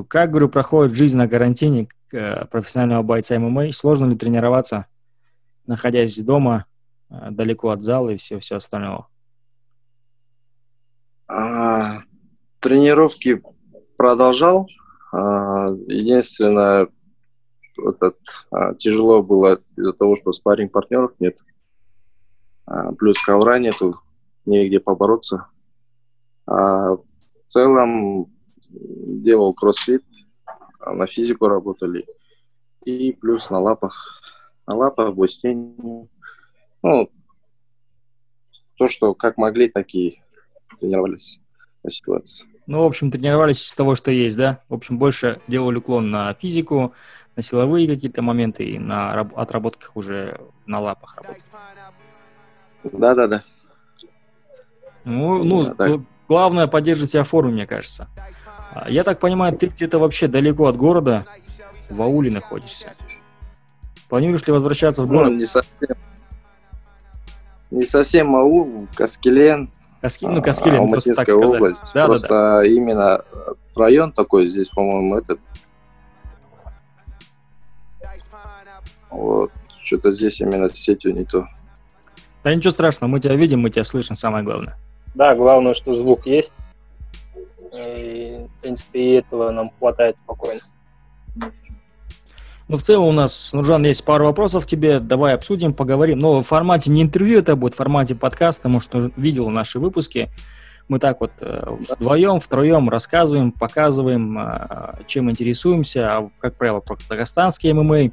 Как, говорю, проходит жизнь на карантине э, профессионального бойца ММА? Сложно ли тренироваться, находясь дома, э, далеко от зала и все, все остальное? А, тренировки продолжал. А, единственное, этот, а, тяжело было из-за того, что спарринг партнеров нет. А, плюс ковра нету, негде побороться. А в целом делал кроссфит, на физику работали. И плюс на лапах. На лапах, бостень. Ну, то, что как могли, такие тренировались по ситуации. Ну, в общем, тренировались с того, что есть, да? В общем, больше делали уклон на физику, на силовые какие-то моменты и на отработках уже на лапах работать. Да-да-да. Ну, ну главное поддерживать себя в форме, мне кажется. А, я так понимаю, ты где-то вообще далеко от города, в ауле находишься. Планируешь ли возвращаться в ну, город? Ну, не совсем. Не совсем аул, Каскелен. Каски... Ну, Каскелен, а, просто так область. Да, просто да, да. именно район такой здесь, по-моему, этот. Вот. Что-то здесь именно с сетью не то. Да ничего страшного, мы тебя видим, мы тебя слышим, самое главное. Да, главное, что звук есть. И, принципе, и этого нам хватает спокойно. Ну, в целом у нас, Нуржан, есть пару вопросов к тебе. Давай обсудим, поговорим. Но в формате не интервью это будет, в формате подкаста, потому что видел наши выпуски. Мы так вот э, вдвоем, втроем рассказываем, показываем, э, чем интересуемся. А, как правило, про казахстанские ММА.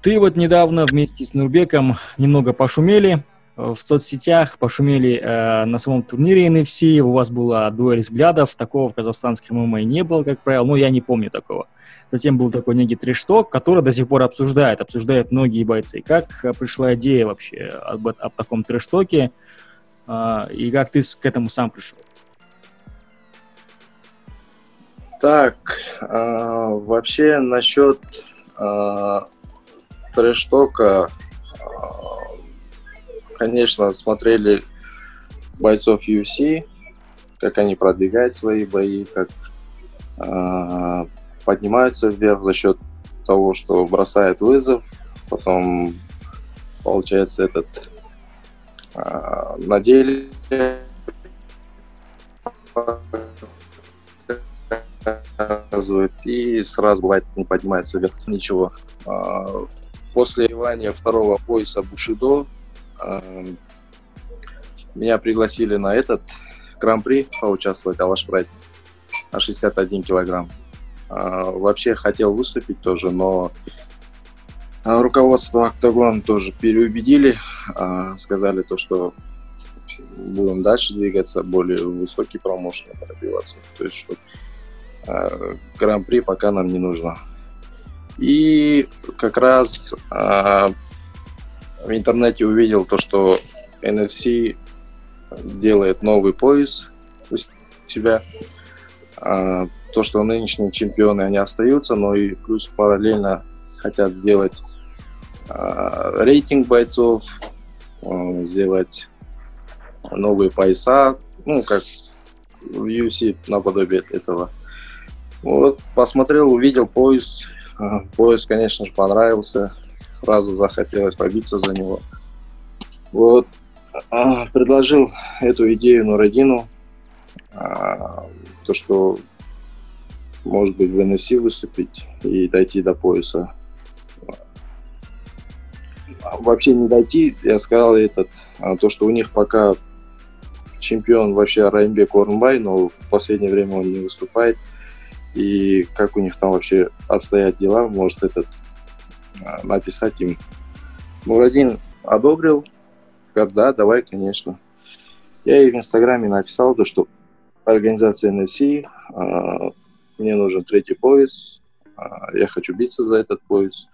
Ты вот недавно вместе с Нурбеком немного пошумели в соцсетях, пошумели э, на самом турнире NFC, у вас была дуэль взглядов, такого в казахстанском ММА не было, как правило, ну, я не помню такого. Затем был такой некий трешток, который до сих пор обсуждают, обсуждают многие бойцы. Как э, пришла идея вообще об, об таком трештоке, э, и как ты к этому сам пришел? Так, э, вообще насчет э, трештока, конечно, смотрели бойцов UFC, как они продвигают свои бои, как э, поднимаются вверх за счет того, что бросает вызов, потом получается этот э, на деле и сразу бывает не поднимается вверх ничего. После Ивания второго пояса Бушидо меня пригласили на этот гран-при поучаствовать, Алаш Прайд, на 61 килограмм. Э, вообще хотел выступить тоже, но руководство Октагон тоже переубедили, э, сказали то, что будем дальше двигаться, более высокий промоушен пробиваться. То есть, что гран-при пока нам не нужно. И как раз в интернете увидел то, что NFC делает новый пояс у себя. Э, то, что нынешние чемпионы, они остаются, но и плюс параллельно хотят сделать э, рейтинг бойцов, э, сделать новые пояса, ну, как в UFC наподобие этого. Вот, посмотрел, увидел пояс, Пояс, конечно же, понравился. Сразу захотелось побиться за него. Вот. А, предложил эту идею Нурадину. А, то, что может быть в NFC выступить и дойти до пояса. Вообще не дойти, я сказал этот, а, то, что у них пока чемпион вообще Раймбек Орнбай, но в последнее время он не выступает и как у них там вообще обстоят дела, может этот а, написать им. Мурадин одобрил, говорит, да, давай, конечно. Я ей в Инстаграме написал, то, что организация NFC, а, мне нужен третий пояс, а, я хочу биться за этот пояс.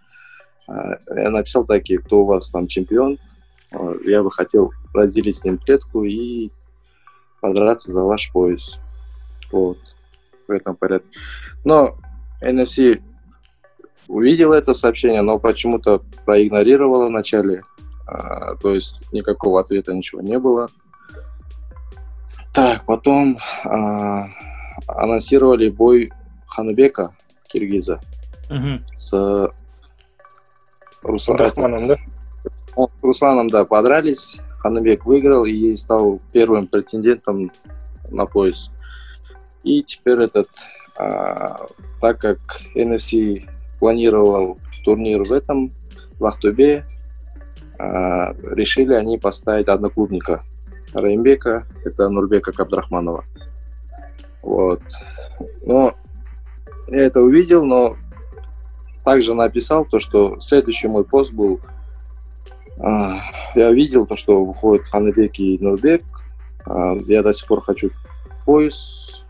Я написал такие, кто у вас там чемпион, я бы хотел разделить с ним клетку и подраться за ваш пояс. Вот в этом порядке. Но NFC увидел это сообщение, но почему-то проигнорировала вначале. А, то есть никакого ответа, ничего не было. Так, потом а, анонсировали бой Ханабека, киргиза, Мгм. с Руслан- Абдрахманом, да? с Русланом, да, подрались. Ханабек выиграл и стал первым претендентом на пояс. И теперь этот, а, так как NFC планировал турнир в этом, в Ахтубе, а, решили они поставить одноклубника Раимбека, это Нурбека Кабдрахманова. Вот. Но я это увидел, но также написал то, что следующий мой пост был а, я видел то, что выходит Ханыбек и Нурбек. А, Я до сих пор хочу пояс.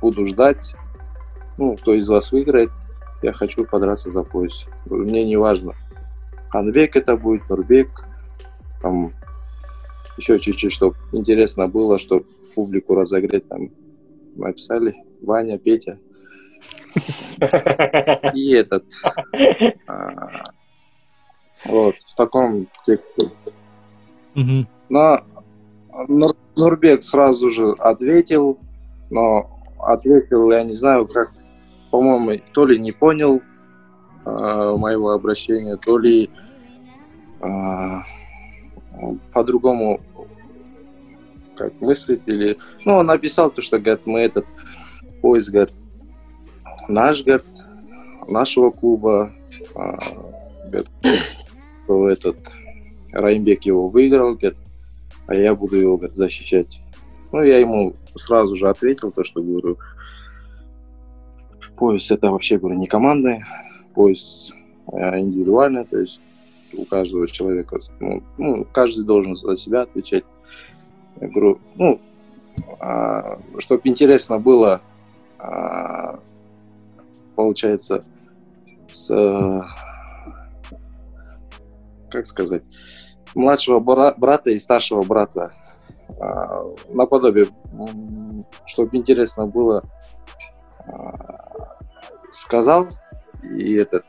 Буду ждать. Ну, кто из вас выиграет, я хочу подраться за пояс. Мне не важно. Ханбек это будет, Нурбек. Там еще чуть-чуть, чтобы интересно было, чтобы публику разогреть. Там написали Ваня, Петя. И этот... а, вот, в таком тексте. Но Нур- Нурбек сразу же ответил, но ответил, я не знаю, как, по-моему, то ли не понял э, моего обращения, то ли э, по-другому как мыслит, или... Ну, он написал то, что, говорит, мы этот поиск, говорит, наш, говорит, нашего клуба, э, говорит, что этот Раймбек его выиграл, говорит, а я буду его говорит, защищать. Ну, я ему сразу же ответил, то, что говорю, пояс это вообще, говорю, не командный, пояс э, индивидуальный, то есть у каждого человека, ну, ну, каждый должен за себя отвечать. Я говорю, ну, чтобы интересно было, а, получается, с как сказать, младшего бра- брата и старшего брата. А, наподобие, чтобы интересно было, а, сказал. И этот,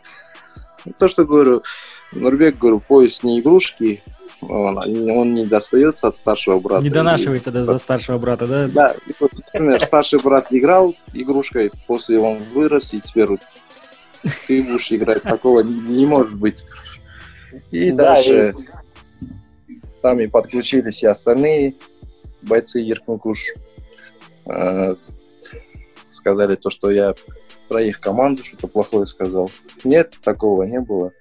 то, что говорю, Нурбек, говорю, пояс не игрушки, он, он не достается от старшего брата. Не донашивается до, за старшего брата, да? Да, и вот, например, старший брат играл игрушкой, после он вырос, и теперь вот ты будешь играть. Такого не, не может быть. И Да, дальше там и подключились и остальные бойцы Еркнукуш. Э, сказали то, что я про их команду что-то плохое сказал. Нет, такого не было.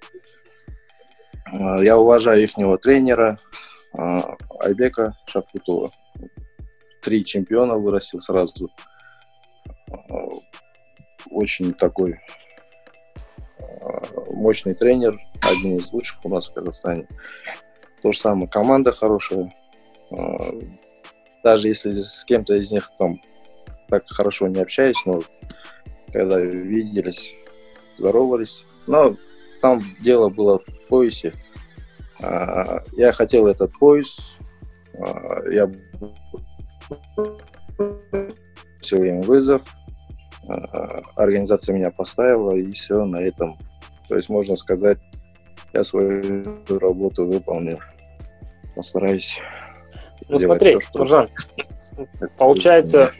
Э, Я уважаю ихнего тренера э, Айбека Шапутова. Три чемпиона вырастил сразу. Э, Очень такой мощный тренер, один из лучших у нас в Казахстане. То же самое, команда хорошая. Даже если с кем-то из них там так хорошо не общаюсь, но когда виделись, здоровались. Но там дело было в поясе. А, Я хотел этот пояс. А, Я все время вызов. А, Организация меня поставила, и все на этом. То есть, можно сказать, я свою работу выполнил. Постараюсь. Ну смотри, что- Нуржан, получается,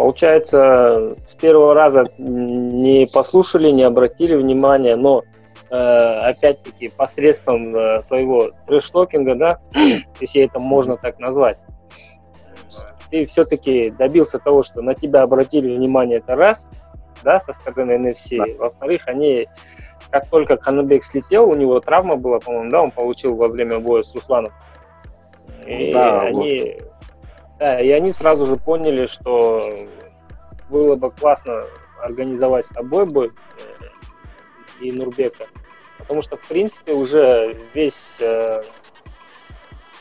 получается, с первого раза не послушали, не обратили внимания, но э, опять-таки посредством э, своего трэш-токинга, да, если это можно так назвать, ты все-таки добился того, что на тебя обратили внимание, это раз, да, со стороны NFC. Во-вторых, они, как только Ханабек слетел, у него травма была, по-моему, да, он получил во время боя с Русланом. И Да, они, да, и они сразу же поняли, что было бы классно организовать с тобой бой э, и Нурбека. Потому что, в принципе, уже весь э,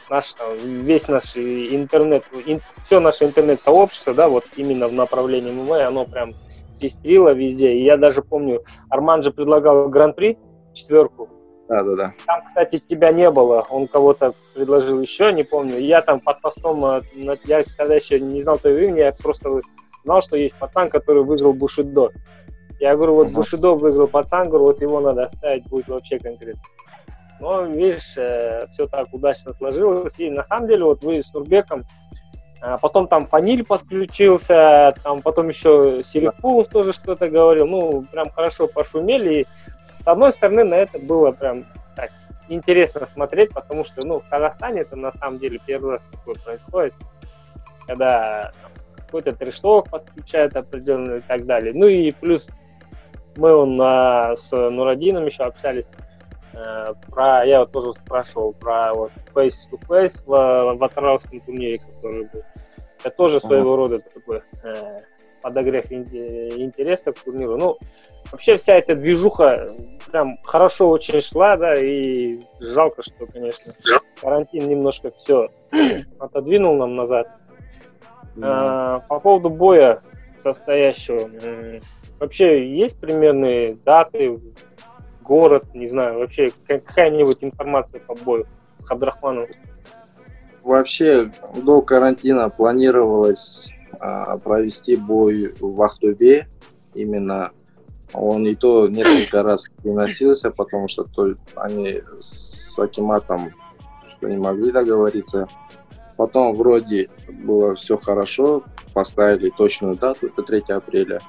наш, весь наш интернет, ин- все наше интернет-сообщество, да, вот именно в направлении ММА, оно прям пестрило везде. И я даже помню, Арман же предлагал гран-при, четверку, Да, да, да. там, кстати, тебя не было. Он кого-то предложил еще, не помню. Я там под постом, э, я тогда еще не знал твоего имени, я просто знал, что есть пацан, который выиграл Бушидо. Я говорю, вот Ага. Бушидо выиграл пацан, говорю, вот его надо оставить, будет вообще конкретно. Но, видишь, все так удачно сложилось. И на самом деле, вот вы с Нурбеком, А потом там Фаниль подключился, там потом еще Серикулов тоже что-то говорил. Ну, прям хорошо пошумели. И с одной стороны, на это было прям так интересно смотреть, потому что, ну, в Казахстане это на самом деле первый раз такое происходит, когда какой-то трешток подключает определенный и так далее. Ну и плюс мы он, а, с Нурадином еще общались, Э, про, я вот тоже спрашивал про вот face to face в, в Атарауском турнире, который был. Это тоже своего рода такой э, подогрев интереса к турниру. Ну, вообще вся эта движуха прям хорошо очень шла, да, и жалко, что, конечно, карантин немножко все отодвинул нам назад. А, по поводу боя состоящего, вообще есть примерные даты, город, не знаю, вообще какая-нибудь информация по бою с Хабдрахманом? Вообще до карантина планировалось а, провести бой в Ахтубе. Именно он и то несколько раз переносился, потому что то, они с Акиматом что не могли договориться. Потом вроде было все хорошо, поставили точную дату, это 3 апреля.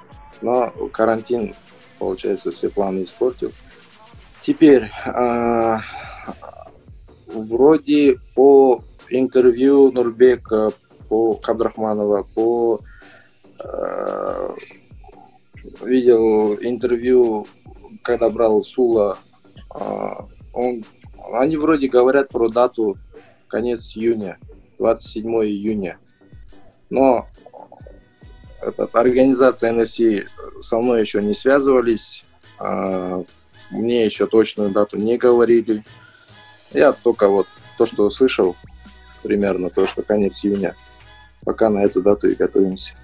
Но карантин, получается, все планы испортил. Теперь, э, вроде по интервью Нурбека, по Кабдрахманова, по э, видел интервью, когда брал Сула, э, он, они вроде говорят про дату конец июня, 27 июня. Но этот, организация NFC со мной еще не связывались. Мне еще точную дату не говорили. Я только вот то, что услышал, примерно то, что конец июня. Пока на эту дату и готовимся.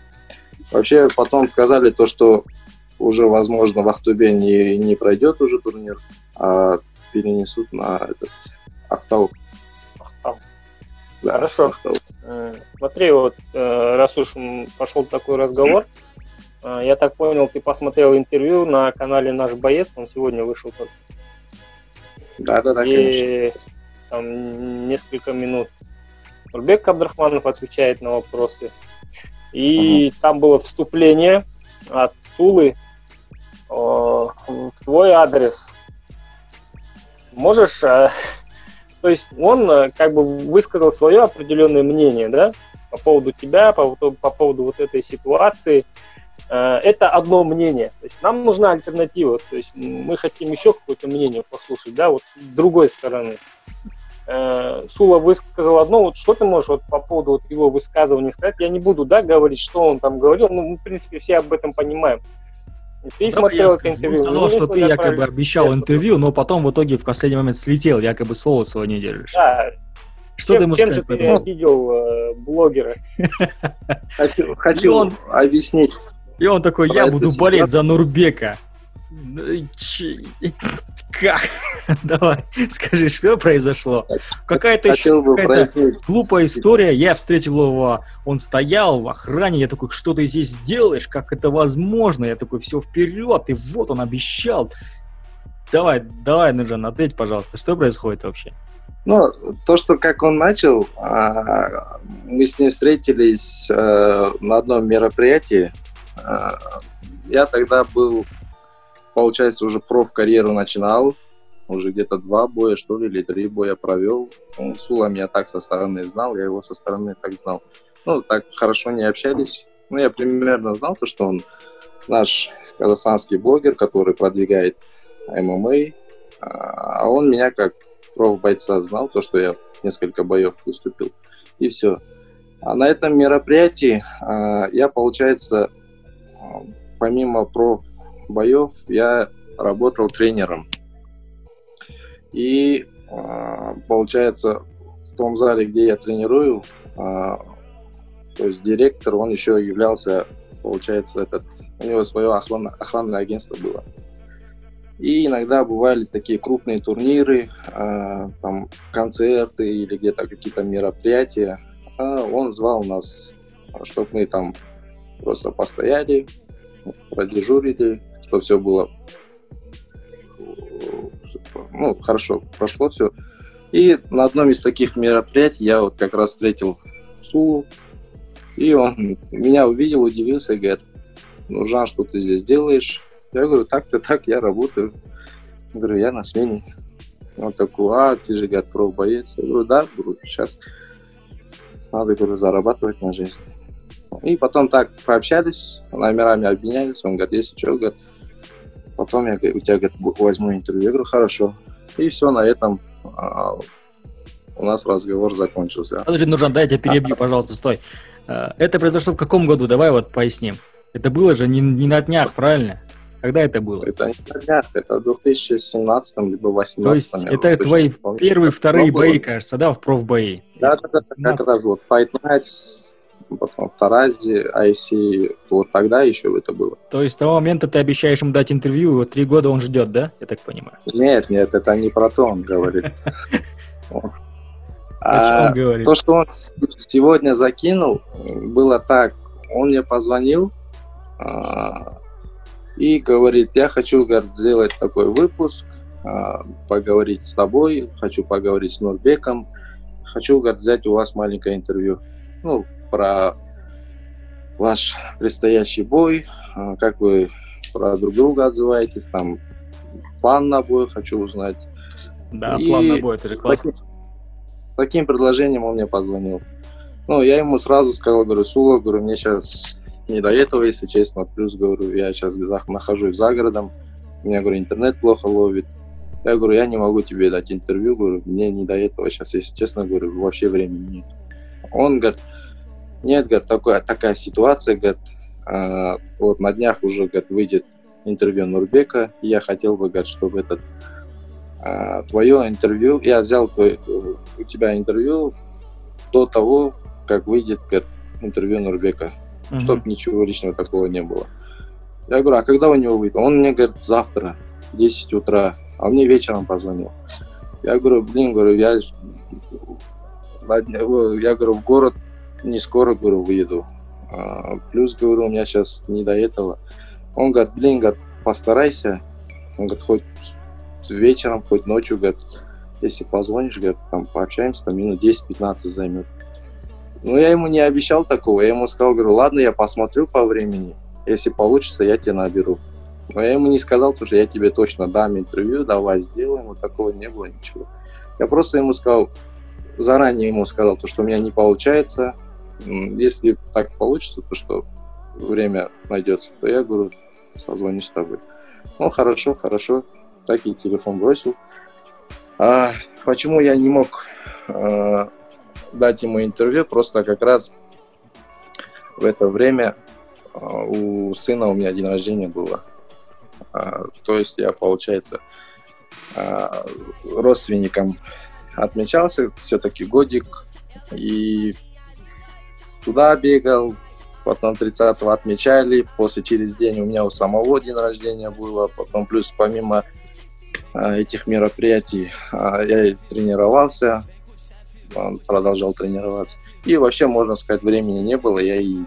Вообще потом сказали то, что уже, возможно, в Ахтубе не, не пройдет уже турнир, а перенесут на этот Ахтау. Ахтау. Да, Хорошо. Ахтау. Э, смотри, вот э, раз уж пошел такой разговор, а, я так понял, ты посмотрел интервью на канале «Наш боец», он сегодня вышел только. Да, да, да, И там несколько минут Нурбек Абдрахманов отвечает на вопросы. И угу. там было вступление от Сулы э, в твой адрес. Можешь, э, то есть он э, как бы высказал свое определенное мнение, да, по поводу тебя, по, по поводу вот этой ситуации. Э, это одно мнение. То есть нам нужна альтернатива. То есть мы хотим еще какое-то мнение послушать, да, вот с другой стороны. Э, Сула высказал одно, вот что ты можешь вот по поводу вот его высказывания сказать? Я не буду, да, говорить, что он там говорил, ну, мы, в принципе, все об этом понимаем. Ты да, смотрел это интервью. Он сказал, что ты якобы правильно. обещал интервью, но потом в итоге в последний момент слетел, якобы слово свое не держишь. Да, что чем, ты можешь чем сказать? Чем же ты обидел э, блогера? Хочу, хочу он... объяснить. И он такой, я буду болеть за Нурбека. Как? Давай, скажи, что произошло? Какая-то еще какая глупая история. Я встретил его, он стоял в охране, я такой, что ты здесь делаешь? Как это возможно? Я такой, все вперед, и вот он обещал. Давай, давай, Нуржан, ответь, пожалуйста, что происходит вообще? Ну, то, что как он начал, а, мы с ним встретились э, на одном мероприятии, Э, я тогда был, получается, уже проф-карьеру начинал, уже где-то два боя, что ли, или три боя провел. Ну, Сула меня так со стороны знал, я его со стороны так знал. Ну, так хорошо не общались. Ну, я примерно знал то, что он наш казахстанский блогер, который продвигает ММА. А он меня как проф-бойца знал, то, что я несколько боев выступил. И все. А на этом мероприятии а, я, получается, помимо проф боев я работал тренером. И а, получается, в том зале, где я тренирую, а, то есть директор, он еще являлся, получается, этот, у него свое охранное, охранное агентство было. И иногда бывали такие крупные турниры, а, там концерты или где-то какие-то мероприятия. Он звал нас, чтобы мы там просто постояли, продежурили, что все было ну, хорошо прошло все. И на одном из таких мероприятий я вот как раз встретил Сулу, И он меня увидел, удивился и говорит, ну, Жан, что ты здесь делаешь? Я говорю, так-то так, я работаю. Я говорю, я на смене. Он такой, а, ты же, говорит, профбоец. Я говорю, да, говорю, сейчас надо, говорю, зарабатывать на жизнь. И потом так пообщались, номерами обменялись. Он говорит, если что, говорит, потом я у тебя говорит, возьму интервью. Я говорю, хорошо. И все, на этом а, у нас разговор закончился. Подожди, Нуржан, дай я тебя перебью, пожалуйста, стой. Э, это произошло в каком году? Давай вот поясним. Это было же не, не на днях, правильно? Когда это было? Это не на днях, это в 2017 либо 2018. То есть это твои первые, вторые бои, кажется, да, в профбои? Да, да, да, как раз вот Fight Nights, потом в Таразе, IC, вот тогда еще это было. То есть с того момента ты обещаешь ему дать интервью, вот три года он ждет, да, я так понимаю? Нет, нет, это не про то он говорит. А, то, что он сегодня закинул, было так. Он мне позвонил а, и говорит, я хочу говорит, сделать такой выпуск, а, поговорить с тобой, хочу поговорить с Нурбеком, хочу говорит, взять у вас маленькое интервью. Ну, про ваш предстоящий бой, а, как вы про друг друга отзываетесь, там план на бой хочу узнать. Да, и план на бой, это же классно. Таким, таким предложением он мне позвонил. Ну, я ему сразу сказал, говорю, Сула, говорю, мне сейчас не до этого, если честно. Плюс, говорю, я сейчас нахожусь за городом, у меня, говорю, интернет плохо ловит. Я говорю, я не могу тебе дать интервью, говорю, мне не до этого сейчас, если честно, говорю, вообще времени нет. Он говорит, нет, говорит, такая, такая ситуация, говорит, э, вот на днях уже, говорит, выйдет интервью Нурбека, и я хотел бы, говорит, чтобы этот э, твое интервью, я взял твой, у тебя интервью до того, как выйдет, говорит, интервью Нурбека, mm-hmm. чтобы ничего личного такого не было. Я говорю, а когда у него выйдет? Он мне говорит, завтра, 10 утра, а мне вечером позвонил. Я говорю, блин, говорю, я, я говорю, в город не скоро, говорю, выеду. А, плюс, говорю, у меня сейчас не до этого. Он говорит, блин, говорит, постарайся. Он говорит, хоть вечером, хоть ночью, говорит, если позвонишь, говорит, там пообщаемся, там минут 10-15 займет. Ну, я ему не обещал такого. Я ему сказал, говорю, ладно, я посмотрю по времени. Если получится, я тебя наберу. Но я ему не сказал, что я тебе точно дам интервью, давай сделаем. Вот такого не было ничего. Я просто ему сказал, заранее ему сказал, то, что у меня не получается. Если так получится, то что время найдется, то я говорю, созвонюсь с тобой. Ну, хорошо, хорошо. Так и телефон бросил. А почему я не мог э, дать ему интервью? Просто как раз в это время э, у сына у меня день рождения было. Э, то есть я, получается, э, родственникам отмечался все-таки годик. И туда бегал, потом 30-го отмечали, после через день у меня у самого день рождения было, потом плюс помимо а, этих мероприятий а, я тренировался, продолжал тренироваться. И вообще, можно сказать, времени не было, я и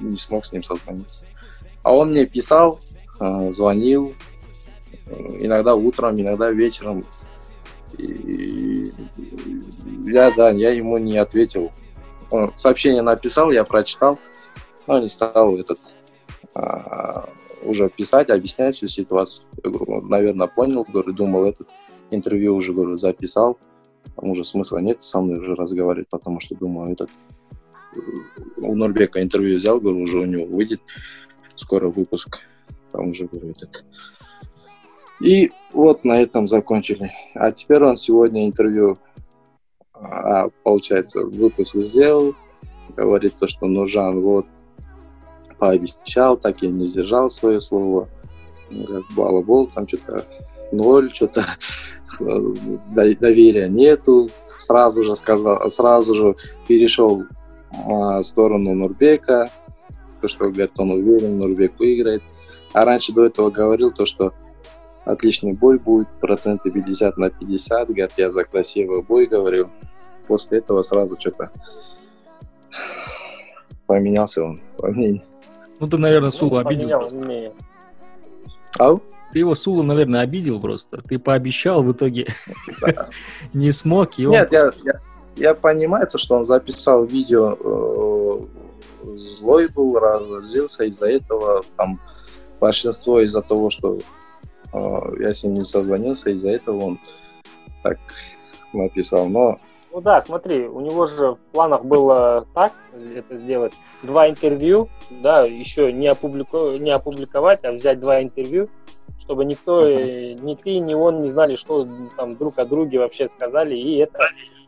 не смог с ним созвониться. А он мне писал, а, звонил, иногда утром, иногда вечером. И я, да, я ему не ответил. Он сообщение написал, я прочитал, но не стал этот а, уже писать, объяснять всю ситуацию. Я говорю, наверное, понял, говорю, думал, этот интервью уже, говорю, записал, там уже смысла нет со мной уже разговаривать, потому что, думаю, этот у Норбека интервью взял, говорю, уже у него выйдет скоро выпуск, там уже, говорю, этот. И вот на этом закончили. А теперь он сегодня интервью, а, получается, выпуск сделал, говорит то, что Нуржан, вот, пообещал, так и не сдержал свое слово. Как балабол, там что-то ноль, что-то доверия нету. Сразу же сказал, сразу же перешел в сторону Нурбека, то, что, говорит, он уверен, Нурбек выиграет. А раньше до этого говорил то, что отличный бой будет, проценты 50 на 50, говорит, я за красивый бой говорил. После этого сразу что-то поменялся он по мнению. Ну, ты, наверное, Сулу ну, обидел. Ау? Ты его Сулу, наверное, обидел просто. Ты пообещал, в итоге не смог. И он... Нет, я, я, я понимаю то, что он записал видео злой был, разозлился из-за этого, там, большинство из-за того, что э, я с ним не созвонился, из-за этого он так написал, но... Ну да, смотри, у него же в планах было так это сделать, два интервью, да, еще не, опублику... не опубликовать, а взять два интервью, чтобы никто, uh-huh. ни ты, ни он не знали, что там друг о друге вообще сказали, и это,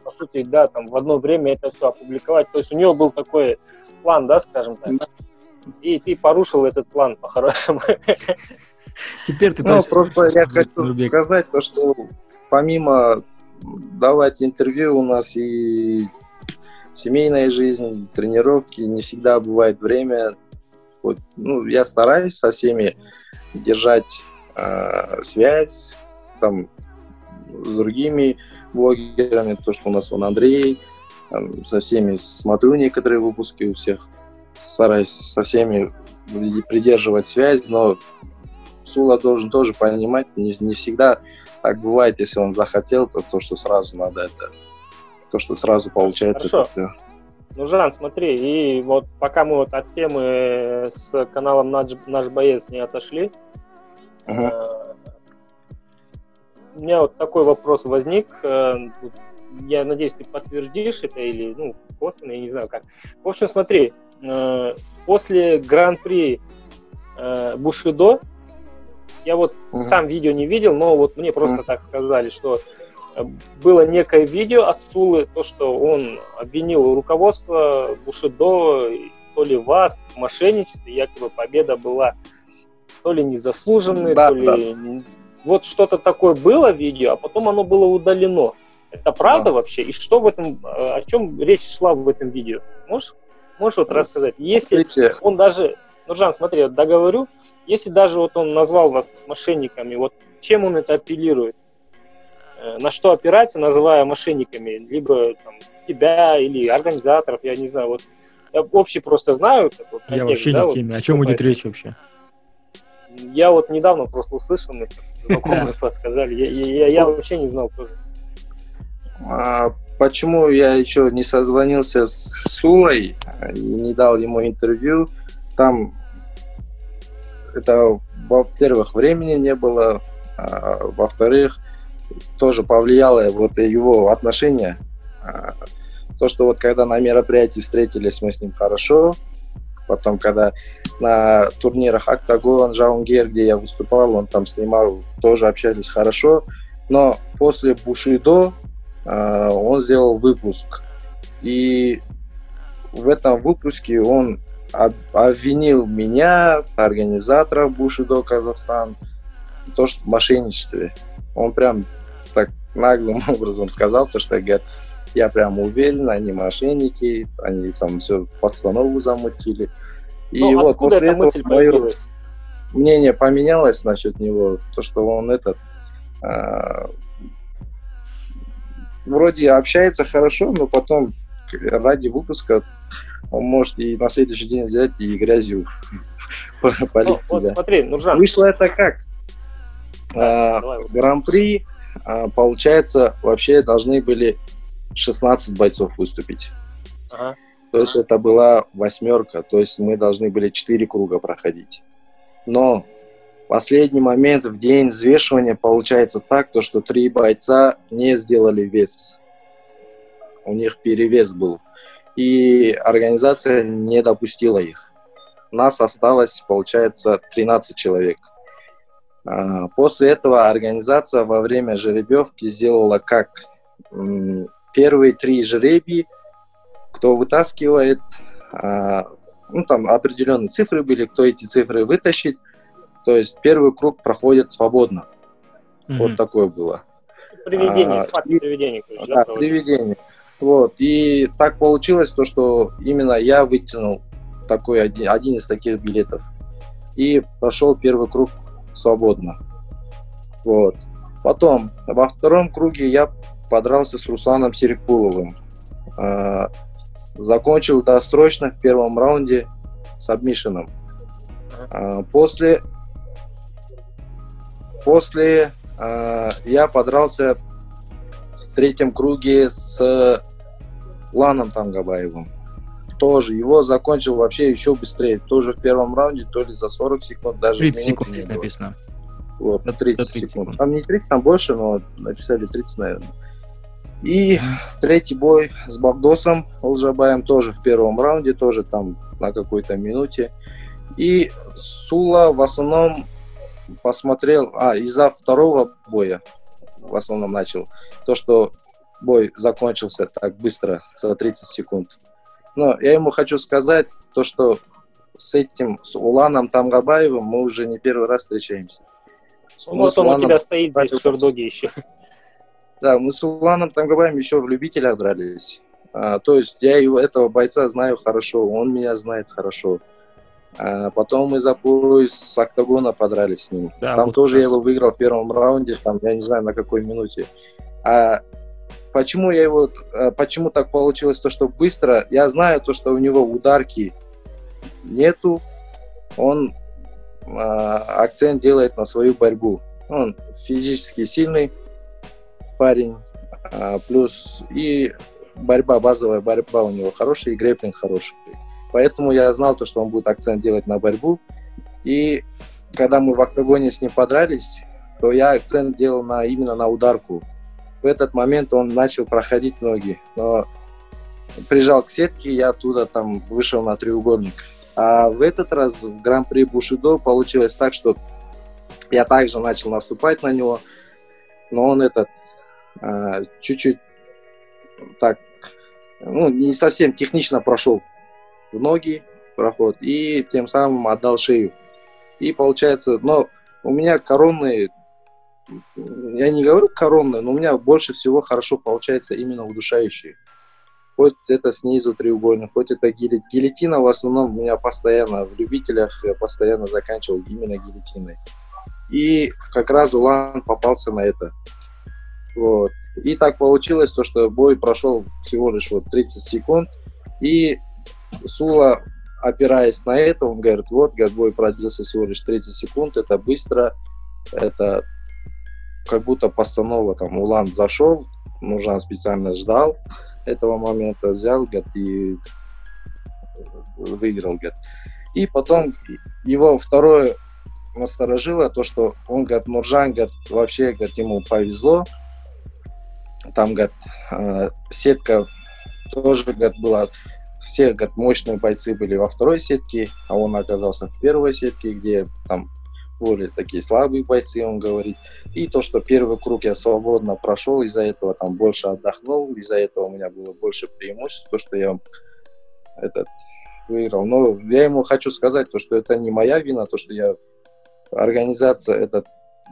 по сути, да, там в одно время это все опубликовать. То есть у него был такой план, да, скажем так. И ты порушил этот план по-хорошему. Теперь ты Ну, просто я хочу сказать то, что помимо давать интервью у нас и семейная жизнь, тренировки, не всегда бывает время. Вот, ну, я стараюсь со всеми держать э, связь, там, с другими блогерами, то, что у нас вон Андрей, там, со всеми смотрю некоторые выпуски у всех, стараюсь со всеми придерживать связь, но Сула должен тоже понимать, не, не всегда так бывает, если он захотел, то то, что сразу надо это, то, что сразу получается. Хорошо. Это... Ну, Жан, смотри, и вот пока мы вот от темы с каналом Наш, Наш Боец не отошли, uh-huh. у меня вот такой вопрос возник. Э, я надеюсь, ты подтвердишь это или, ну, косвенно, я не знаю как. В общем, смотри, э, после Гран-при Бушидо, я вот uh-huh. сам видео не видел, но вот мне просто uh-huh. так сказали, что было некое видео от Сулы, то, что он обвинил руководство Бушидо, то ли вас в мошенничестве, якобы победа была то ли незаслуженной, да, то ли... Да. Вот что-то такое было видео, а потом оно было удалено. Это правда да. вообще? И что в этом, о чем речь шла в этом видео? Можешь, можешь вот рассказать? Если он даже, ну, Жан, смотри, вот договорю, если даже вот он назвал вас мошенниками, вот чем он это апеллирует? Э, на что опирается, называя мошенниками, либо там, тебя или организаторов, я не знаю, вот я общий просто знаю. Такой контекст, я вообще да, не в теме. Вот, О чем идет речь вообще? Я вот недавно просто услышал, мне знакомые подсказали, я, я, я вообще не знал просто. А почему я еще не созвонился с Сулой и не дал ему интервью? Там это, во-первых, времени не было, а, во-вторых, тоже повлияло вот его отношение. А, то, что вот когда на мероприятии встретились мы с ним хорошо, потом когда на турнирах Октагон, Жаунгер, где я выступал, он там снимал, тоже общались хорошо, но после Бушидо э, он сделал выпуск, и в этом выпуске он обвинил меня, организаторов Бушидо Казахстан, то, что в мошенничестве. Он прям так наглым образом сказал, то, что говорит, я прям уверен, они мошенники, они там все постанову замутили. И ну, вот после этого мое мнение поменялось насчет него, то, что он этот э, вроде общается хорошо, но потом ради выпуска он может и на следующий день взять и грязью полить ну, вот смотри, Нуржан. Вышло это как? А, гран-при, а, получается, вообще должны были 16 бойцов выступить. Ага. То есть это была восьмерка, то есть мы должны были 4 круга проходить. Но последний момент, в день взвешивания, получается так, то, что три бойца не сделали вес. У них перевес был. И организация не допустила их. Нас осталось, получается, 13 человек. А, после этого организация во время жеребьевки сделала как первые три жеребий, кто вытаскивает, а, ну там определенные цифры были, кто эти цифры вытащит, то есть первый круг проходит свободно. Mm-hmm. Вот такое было. Приведение, а, и, приведение. Да, да приведение. Вот, и так получилось то, что именно я вытянул такой один, один из таких билетов. И прошел первый круг свободно. Вот. Потом, во втором круге я подрался с Русланом Серикуловым. Э, закончил досрочно в первом раунде с обмишином. Э, после после э, я подрался в третьем круге с Ланом Тангабаевым. тоже. Его закончил вообще еще быстрее. Тоже в первом раунде, то ли за 40 секунд, даже 30 секунд здесь было. написано. Вот, на 30, 30 секунд. секунд. Там не 30, там больше, но написали 30, наверное. И третий бой с Багдосом Алжабаем тоже в первом раунде, тоже там на какой-то минуте. И Сула в основном посмотрел, а, из-за второго боя в основном начал, то, что бой закончился так быстро, за 30 секунд. Но я ему хочу сказать, то, что с этим, с Уланом Тамгабаевым мы уже не первый раз встречаемся. Ну, вот он у тебя стоит здесь в Шердоге еще. Да, мы с Уланом Тамгабаевым еще в любителях дрались. А, то есть я его, этого бойца знаю хорошо, он меня знает хорошо. А потом мы за пояс с октагона подрались с ним. Да, там вот тоже я его выиграл в первом раунде, там я не знаю на какой минуте. А почему я его, а, почему так получилось, то что быстро, я знаю то, что у него ударки нету, он а, акцент делает на свою борьбу. Он физически сильный парень, а, плюс и борьба, базовая борьба у него хорошая, и грэплинг хороший. Поэтому я знал то, что он будет акцент делать на борьбу. И когда мы в октагоне с ним подрались, то я акцент делал на, именно на ударку. В этот момент он начал проходить ноги. Но прижал к сетке, я оттуда там вышел на треугольник. А в этот раз в Гран-при Бушидо получилось так, что я также начал наступать на него, но он этот а, чуть-чуть так, ну, не совсем технично прошел в ноги проход и тем самым отдал шею. И получается, но у меня коронные, я не говорю коронные, но у меня больше всего хорошо получается именно удушающие. Хоть это снизу треугольник, хоть это гилет. Гильотина в основном у меня постоянно, в любителях я постоянно заканчивал именно гильотиной. И как раз Улан попался на это. Вот. И так получилось, то, что бой прошел всего лишь вот 30 секунд. И Сула, опираясь на это, он говорит, вот, бой продлился всего лишь 30 секунд, это быстро, это как будто постанова, там, Улан зашел, Нуржан специально ждал этого момента, взял, говорит, и выиграл, говорит. И потом его второе насторожило то, что он, говорит, Нуржан, говорит, вообще, говорит, ему повезло, там, говорит, э, сетка тоже, говорит, была все как мощные бойцы были во второй сетке, а он оказался в первой сетке, где там более такие слабые бойцы, он говорит. И то, что первый круг я свободно прошел, из-за этого там больше отдохнул, из-за этого у меня было больше преимуществ, то, что я этот выиграл. Но я ему хочу сказать, то, что это не моя вина, то, что я организация, этот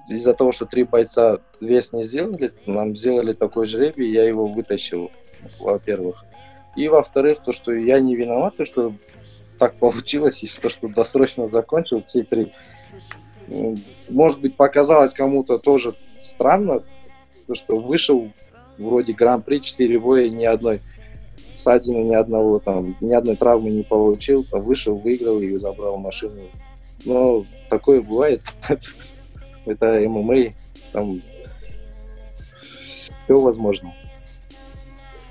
из-за того, что три бойца вес не сделали, нам сделали такой жребий, я его вытащил, во-первых. И во-вторых, то, что я не виноват, то, что так получилось, и то, что досрочно закончил все три. Может быть, показалось кому-то тоже странно, то, что вышел вроде гран-при 4 боя ни одной ссадины, ни одного там, ни одной травмы не получил, а вышел, выиграл и забрал машину. Но такое бывает. Это ММА, там все возможно.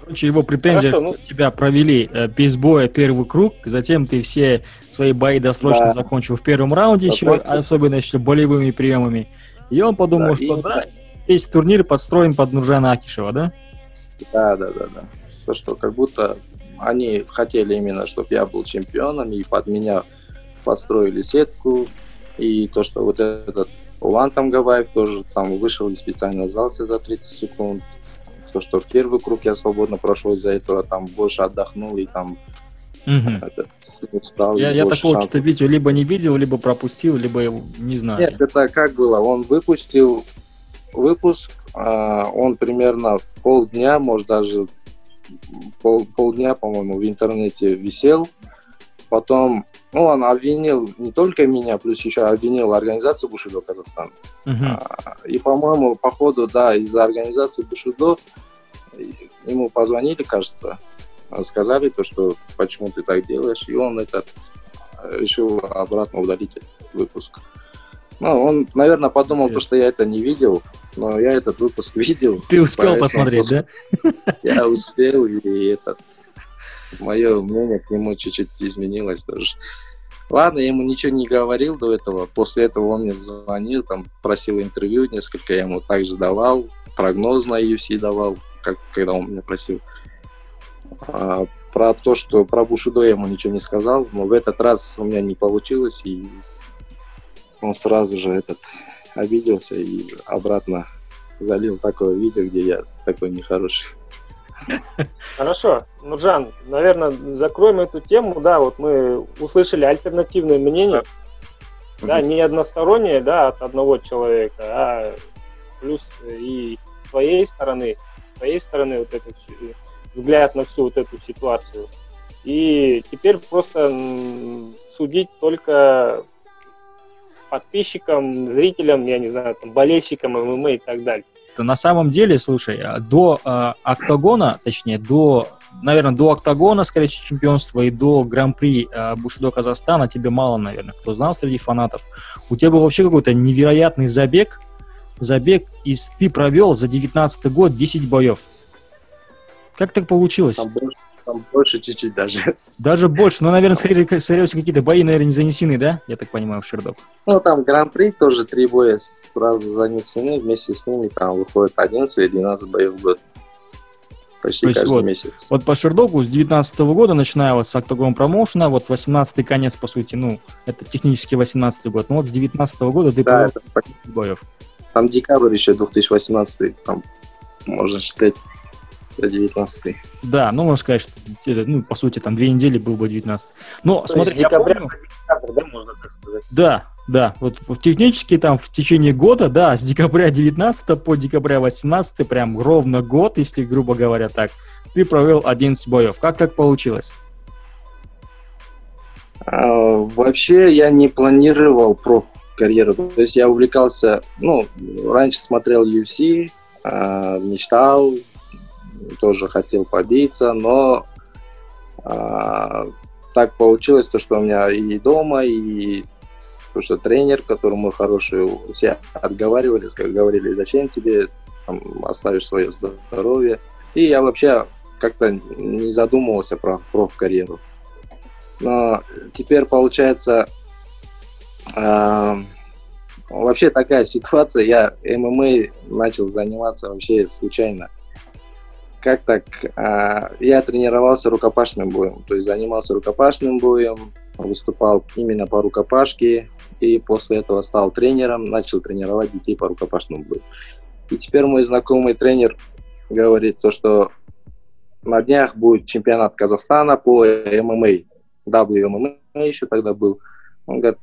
Короче, его претензия, Хорошо, ну... тебя провели э, без боя первый круг, затем ты все свои бои досрочно да. закончил в первом раунде, еще, особенно еще болевыми приемами. И он подумал, да, что и... да, весь турнир подстроен под Нуржана Акишева, да? Да, да, да, да. То, что как будто они хотели именно, чтобы я был чемпионом, и под меня подстроили сетку, и то, что вот этот Улан там Гаваев тоже там вышел и специально сдался за 30 секунд, то, что в первый круг я свободно прошел из-за этого, там больше отдохнул и там Угу. Устал, я я такого что-то видео либо не видел, либо пропустил, либо не знаю. Нет, это как было? Он выпустил выпуск, а, он примерно полдня, может даже пол, полдня, по-моему, в интернете висел. Потом, ну, он обвинил не только меня, плюс еще обвинил организацию Бушидо Казахстан. Uh-huh. А, и, по-моему, по ходу, да, из-за организации Бушидо ему позвонили, кажется, сказали то, что почему ты так делаешь, и он этот решил обратно удалить этот выпуск. Ну, он, наверное, подумал, то, что я это не видел, но я этот выпуск видел. Ты успел посмотреть, выпуск. да? Я успел, и этот мое мнение к нему чуть-чуть изменилось тоже. Ладно, я ему ничего не говорил до этого. После этого он мне звонил, там просил интервью несколько, я ему также давал, прогноз на UFC давал, как, когда он меня просил. А, про то, что про Бушидо я ему ничего не сказал, но в этот раз у меня не получилось, и он сразу же этот обиделся и обратно залил такое видео, где я такой нехороший. Хорошо. Нуржан, наверное, закроем эту тему. Да, вот мы услышали альтернативное мнение. Да, не одностороннее, да, от одного человека, а плюс и с твоей стороны, с твоей стороны вот этот взгляд на всю вот эту ситуацию. И теперь просто судить только подписчикам, зрителям, я не знаю, там, болельщикам ММА и так далее. На самом деле, слушай, а, до э, октагона, точнее, до, наверное, до октагона, скорее всего, чемпионства и до гран-при э, Бушидо Казахстана тебе мало, наверное, кто знал среди фанатов. У тебя был вообще какой-то невероятный забег, забег, и ты провел за 19 год 10 боев. Как так получилось? Там больше, там больше чуть-чуть даже. Даже больше. Ну, наверное, скорее, скорее всего, какие-то бои, наверное, не занесены, да? Я так понимаю, в Шердок. Ну, там Гран-при тоже три боя сразу занесены. Вместе с ними там выходит 11 или 12 боев в год. Почти То каждый вот, месяц. Вот по Шердогу с 19 года, начиная вот с Octagon промоушена, вот 18 конец, по сути, ну, это технически 18 год, но вот с 19 года ты да, провел боев. Там декабрь еще 2018, там можно считать 19 Да, ну, можно сказать, что, ну, по сути, там две недели был бы 19 Но, То смотри, я декабря, помню... Декабрь, да, можно так сказать? Да, да, вот технически там в течение года, да, с декабря 19 по декабря 18 прям ровно год, если грубо говоря так, ты провел 11 боев. Как так получилось? А, вообще я не планировал проф карьеру. То есть я увлекался, ну, раньше смотрел UFC, а, мечтал, тоже хотел побиться, но а, так получилось, то, что у меня и дома, и то, что тренер, которому хороший, все отговаривали, говорили, зачем тебе там, оставишь свое здоровье. И я вообще как-то не задумывался про проф-карьеру. Но теперь получается э, вообще такая ситуация. Я ММА начал заниматься вообще случайно как так? А, я тренировался рукопашным боем, то есть занимался рукопашным боем, выступал именно по рукопашке, и после этого стал тренером, начал тренировать детей по рукопашному бою. И теперь мой знакомый тренер говорит то, что на днях будет чемпионат Казахстана по ММА, WMMA еще тогда был. Он говорит,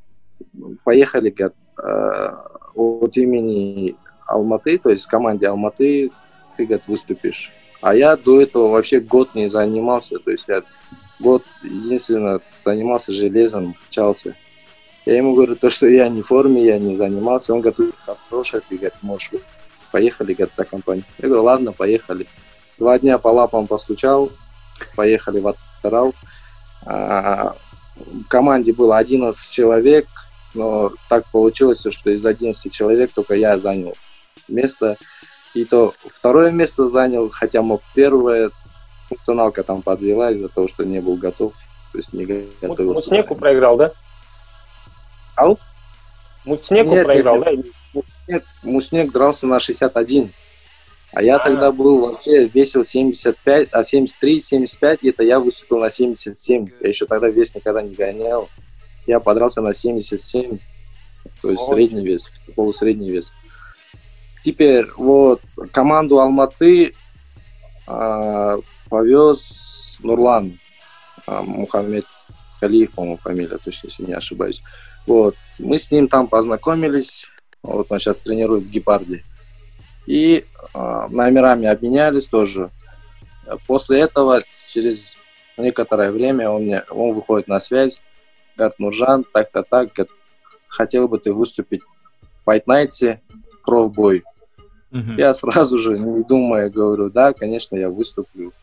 поехали, говорит, а, от имени Алматы, то есть команде Алматы ты, говорит, выступишь. А я до этого вообще год не занимался, то есть я год единственно занимался железом, качался. Я ему говорю, то, что я не в форме, я не занимался. Он говорит, хорошая, ты, говорит, можешь, поехали, говорит, за компанию. Я говорю, ладно, поехали. Два дня по лапам постучал, поехали в Атарал. А, в команде было 11 человек, но так получилось, что из 11 человек только я занял место. И то второе место занял, хотя мог первое. Функционалка там подвела из-за того, что не был готов. То есть не готовился. Муцнеку проиграл, да? Ау? Муцнеку нет, проиграл, нет, да? Нет, Муснек дрался на 61. А я а тогда был вообще весил 75, а 73, 75, где-то я выступил на 77. Я еще тогда вес никогда не гонял. Я подрался на 77, то есть О, средний вес, полусредний вес. Теперь вот команду Алматы э, повез Нурлан э, Мухаммед Калиев, по-моему, фамилия, точно, если не ошибаюсь. Вот. Мы с ним там познакомились. Вот он сейчас тренирует в Гепарде. И э, номерами обменялись тоже. После этого, через некоторое время, он, мне, он выходит на связь. Говорит, Нуржан, так-то так, говорит, хотел бы ты выступить в Fight Night профбой. Uh-huh. Я сразу же, не думая, говорю, да, конечно, я выступлю.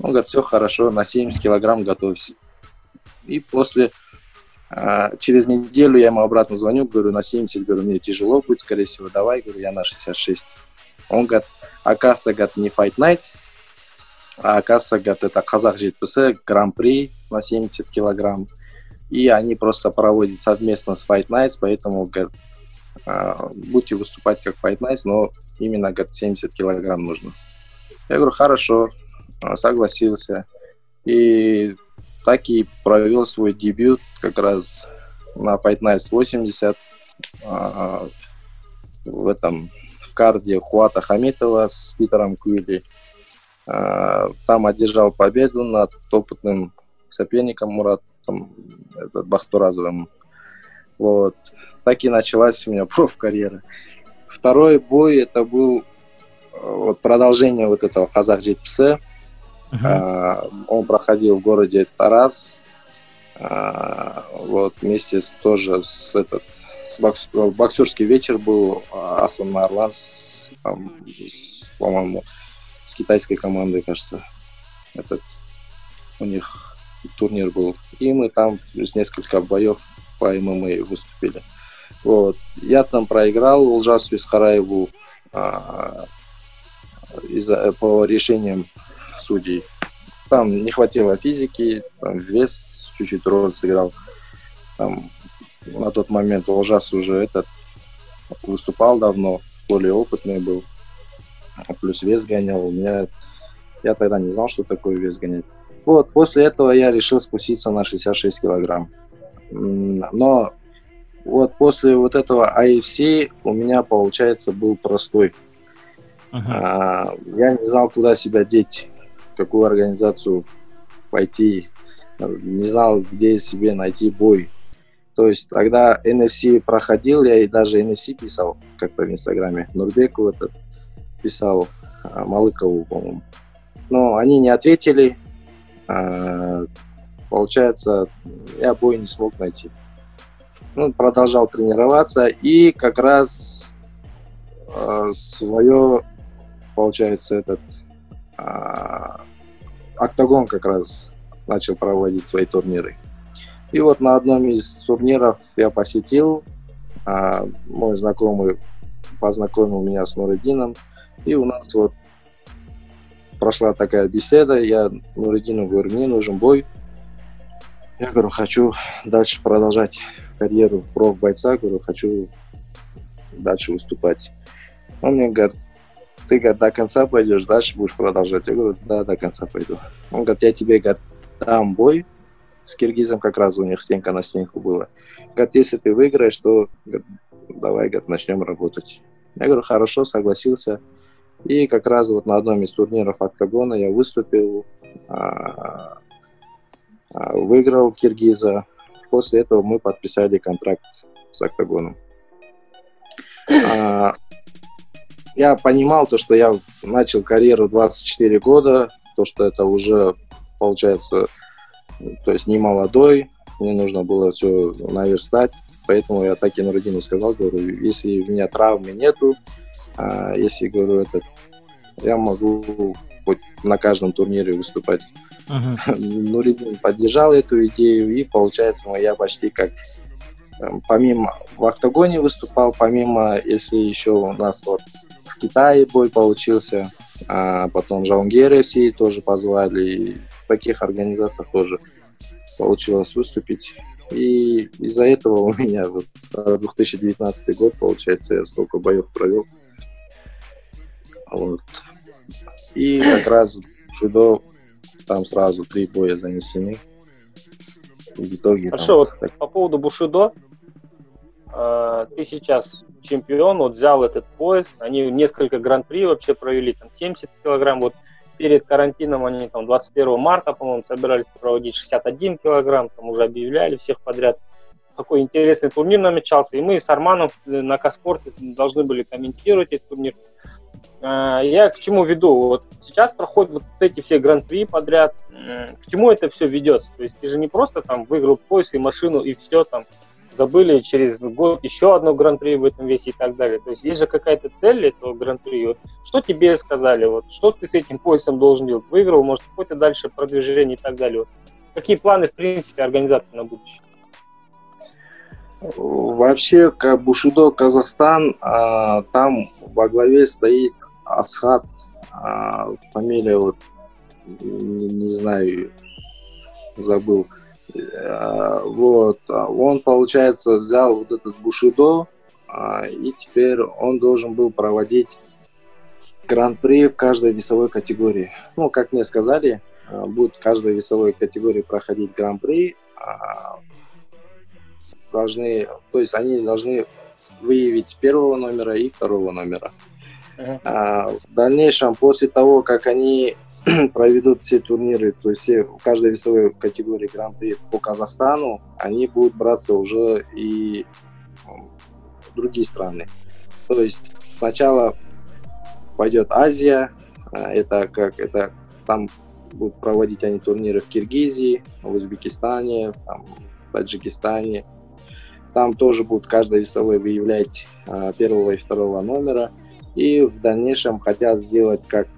Он говорит, все хорошо, на 70 килограмм готовься. И после, а, через неделю я ему обратно звоню, говорю, на 70, говорю, мне тяжело будет, скорее всего, давай, говорю, я на 66. Он говорит, оказывается, говорит, не Fight Night, А оказывается, говорит, это Казах жетпісі гран-при на 70 килограмм. И они просто проводят совместно с Fight Nights, поэтому, говорит, будете выступать как Fight Nights, но именно, говорит, 70 килограмм нужно. Я говорю, хорошо, а, согласился. И так и провел свой дебют как раз на Fight Nights 80 а, в этом в карде Хуата Хамитова с Питером Куилли. А, там одержал победу над опытным соперником Муратом Бахтуразовым. Вот. Так и началась у меня проф-карьера. Второй бой это был вот продолжение вот этого Казах Джитпсе. Uh-huh. Он проходил в городе Тарас. А, вот вместе с, тоже с этот с бокс, боксерский вечер был а, Асан Марлан, по-моему, с китайской командой, кажется. Этот у них турнир был. И мы там плюс несколько боев по ММА выступили. Вот. Я там проиграл Улжасу Исхараеву а, из-за, по решениям судей. Там не хватило физики, там вес чуть-чуть роль сыграл. Там на тот момент Ужас уже этот выступал давно, более опытный был, плюс вес гонял. У меня я тогда не знал, что такое вес гонять. Вот, после этого я решил спуститься на 66 килограмм. Но вот после вот этого IFC у меня, получается, был простой. Uh-huh. А, я не знал, куда себя деть, в какую организацию пойти, не знал, где себе найти бой. То есть, когда NFC проходил, я и даже NFC писал как-то в Инстаграме. Нурбеку этот писал, а, Малыкову, по-моему. Но они не ответили. А, получается, я бой не смог найти. Ну, продолжал тренироваться и как раз э, свое, получается, этот э, октагон как раз начал проводить свои турниры. И вот на одном из турниров я посетил, а, мой знакомый познакомил меня с Нуридином, и у нас вот прошла такая беседа, я Нуридину говорю, мне нужен бой. Я говорю, хочу дальше продолжать карьеру проф-бойца, говорю, хочу дальше выступать. Он мне говорит, ты говорит, до конца пойдешь, дальше будешь продолжать. Я говорю, да, до конца пойду. Он говорит, я тебе говорит, дам бой, с киргизом как раз у них стенка на стенку было. Говорит, если ты выиграешь, то говорит, давай, говорит, начнем работать. Я говорю, хорошо, согласился. И как раз вот на одном из турниров Октагона я выступил, а, а, выиграл киргиза. После этого мы подписали контракт с Октагоном. А, я понимал то, что я начал карьеру 24 года, то, что это уже, получается, то есть не молодой, мне нужно было все наверстать, поэтому я так и Нурудину сказал, говорю, если у меня травмы нету, а если, говорю, этот, я могу хоть на каждом турнире выступать. Uh-huh. Нуридин поддержал эту идею, и получается, я почти как помимо в октагоне выступал, помимо, если еще у нас вот в Китае бой получился, а потом Жаунгеры все тоже позвали, в таких организациях тоже получилось выступить. И из-за этого у меня вот 2019 год, получается, я столько боев провел. Вот. И как раз джудо там сразу три боя занесены. И в итоге... Хорошо, вот так... по поводу бушидо, э, ты сейчас чемпион, вот взял этот пояс, они несколько гран-при вообще провели, там 70 килограмм, вот перед карантином они там 21 марта, по-моему, собирались проводить 61 килограмм, там уже объявляли всех подряд. Какой интересный турнир намечался. И мы с Арманом на Каспорте должны были комментировать этот турнир. А, я к чему веду? Вот сейчас проходят вот эти все гран-при подряд. К чему это все ведется? То есть ты же не просто там выиграл пояс и машину и все там забыли через год еще одно гран-при в этом весе и так далее. То есть есть же какая-то цель этого гран-при. Вот что тебе сказали? Вот что ты с этим поясом должен делать? Выиграл, может, какое-то дальше продвижение и так далее. Вот. Какие планы, в принципе, организации на будущее? Вообще, как Бушидо Казахстан, а, там во главе стоит Асхат, а, фамилия вот не, не знаю, забыл. А, вот, а он, получается, взял вот этот Бушидо, а, и теперь он должен был проводить гран-при в каждой весовой категории. Ну, как мне сказали, будет в каждой весовой категории проходить гран-при. Должны, то есть они должны выявить первого номера и второго номера. Uh-huh. в дальнейшем, после того, как они проведут все турниры, то есть все, в каждой весовой категории гран-при по Казахстану, они будут браться уже и другие страны. То есть сначала пойдет Азия, а, это как это там будут проводить они турниры в Киргизии, в Узбекистане, там, в Таджикистане. Там тоже будут каждой весовой выявлять а, первого и второго номера. И в дальнейшем хотят сделать как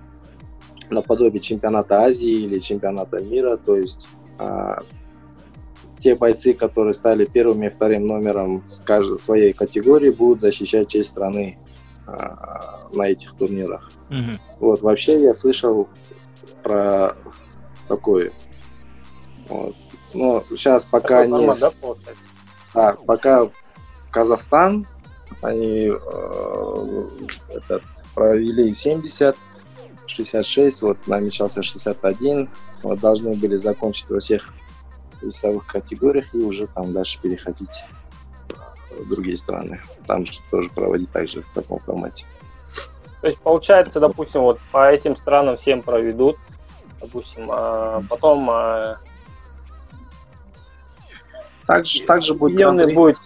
наподобие чемпионата Азии или чемпионата мира, то есть а, те бойцы, которые стали первым и вторым номером с каждой своей категории, будут защищать честь страны а, на этих турнирах. Угу. Вот вообще я слышал про такое. Вот. Но сейчас пока Такой не... Формат, да, да, пока Казахстан, они э, этот, провели 70 66, вот намечался 61. Вот должны были закончить во всех весовых категориях и уже там дальше переходить в другие страны. Там же тоже проводить также в таком формате. То есть получается, допустим, вот по этим странам всем проведут, допустим, а потом а... также, также будет, будет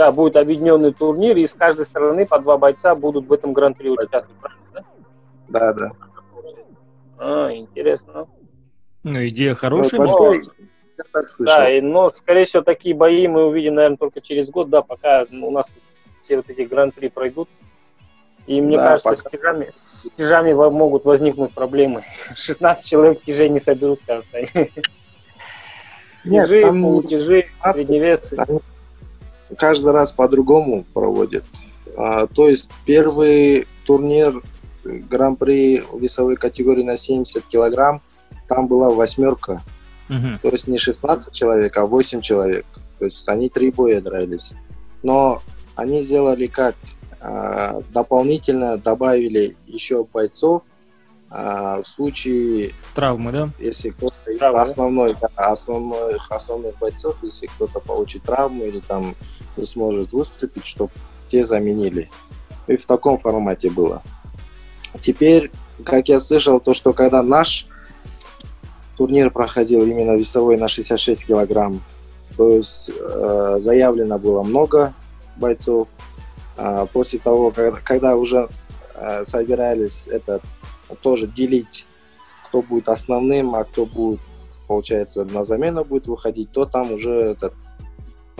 да, будет объединенный турнир, и с каждой стороны по два бойца будут в этом гран-при участвовать, правильно? Да, да. А, интересно. Ну, идея хорошая, ну, мне кажется. Да, и, но, скорее всего, такие бои мы увидим, наверное, только через год, да, пока у нас все вот эти гран-при пройдут. И мне да, кажется, пока... с, тяжами, с тяжами могут возникнуть проблемы. 16 человек тяжей не соберут, кажется. Тяжи, полутяжи, средневесы. Каждый раз по-другому проводят. А, то есть первый турнир гран-при весовой категории на 70 килограмм, там была восьмерка. Угу. То есть не 16 человек, а 8 человек. То есть они три боя дрались. Но они сделали как? А, дополнительно добавили еще бойцов а, в случае травмы, да? Если кто-то основной, да, основных, основных бойцов, если кто-то получит травму или там не сможет выступить, чтобы те заменили. И в таком формате было. Теперь, как я слышал, то, что когда наш турнир проходил именно весовой на 66 килограмм, то есть э, заявлено было много бойцов. А после того, когда, когда уже э, собирались это тоже делить, кто будет основным, а кто будет, получается, на замену будет выходить, то там уже этот,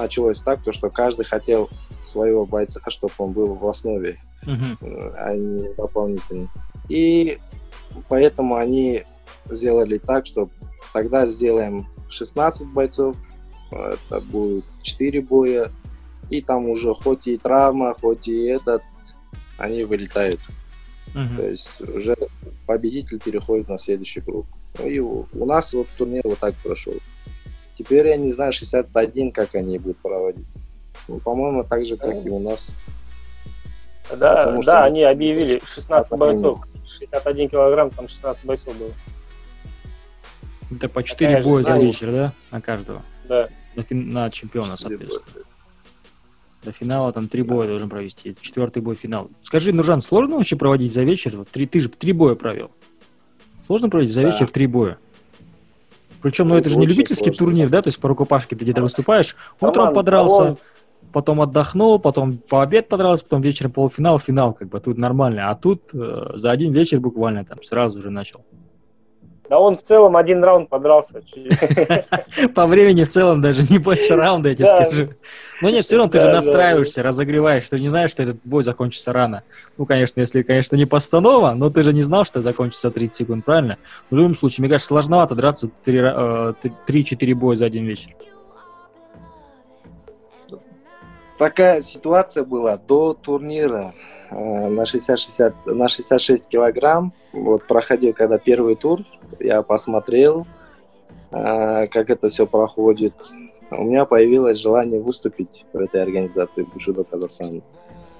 началось так, то, что каждый хотел своего бойца, чтобы он был в основе, uh-huh. а не дополнительный. И поэтому они сделали так, что тогда сделаем 16 бойцов, это будет 4 боя, и там уже хоть и травма, хоть и этот, они вылетают. Uh-huh. То есть уже победитель переходит на следующий круг. Ну и у, у нас вот турнир вот так прошел. Теперь я не знаю, 61, как они будут проводить. Ну, по-моему, так же, как и у нас. Да, Потому да, они объявили 16 бойцов. 61 килограмм, там 16 бойцов было. Это по 4 Такая боя за вечер, да? На каждого? Да. На, фин... на чемпиона, соответственно. До финала там три боя должен провести. Четвертый бой финал. Скажи, Нуржан, сложно вообще проводить за вечер? Вот три, ты же три боя провел. Сложно проводить за да. вечер три боя? Причем, ну это, это же не любительский сложно. турнир, да? То есть по рукопашке ты где-то выступаешь, утром подрался, потом отдохнул, потом в обед подрался, потом вечером полуфинал, финал, как бы тут нормально. А тут э, за один вечер буквально там сразу же начал. Да он в целом один раунд подрался. По времени в целом даже не больше раунда, я тебе скажу. Но нет, все равно ты же настраиваешься, разогреваешь. Ты не знаешь, что этот бой закончится рано. Ну, конечно, если, конечно, не постанова, но ты же не знал, что закончится 30 секунд, правильно? В любом случае, мне кажется, сложновато драться 3-4 э, боя за один вечер. Такая ситуация была до турнира э, на 60, 60, на 66 килограмм. Вот проходил когда первый тур я посмотрел, а, как это все проходит. У меня появилось желание выступить в этой организации Бушидо Казахстан.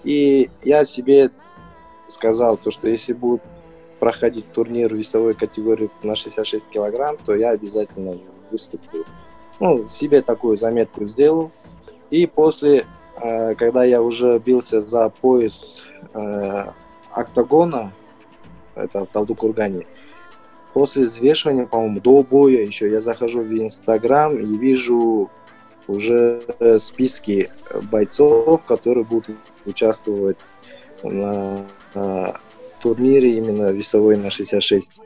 И я себе сказал, то, что если будет проходить турнир весовой категории на 66 килограмм, то я обязательно выступлю. Ну, себе такую заметку сделал. И после, э, когда я уже бился за пояс э, октагона, это в Талду-Кургане, после взвешивания, по-моему, до боя еще я захожу в Инстаграм и вижу уже списки бойцов, которые будут участвовать на, на турнире именно весовой на 66.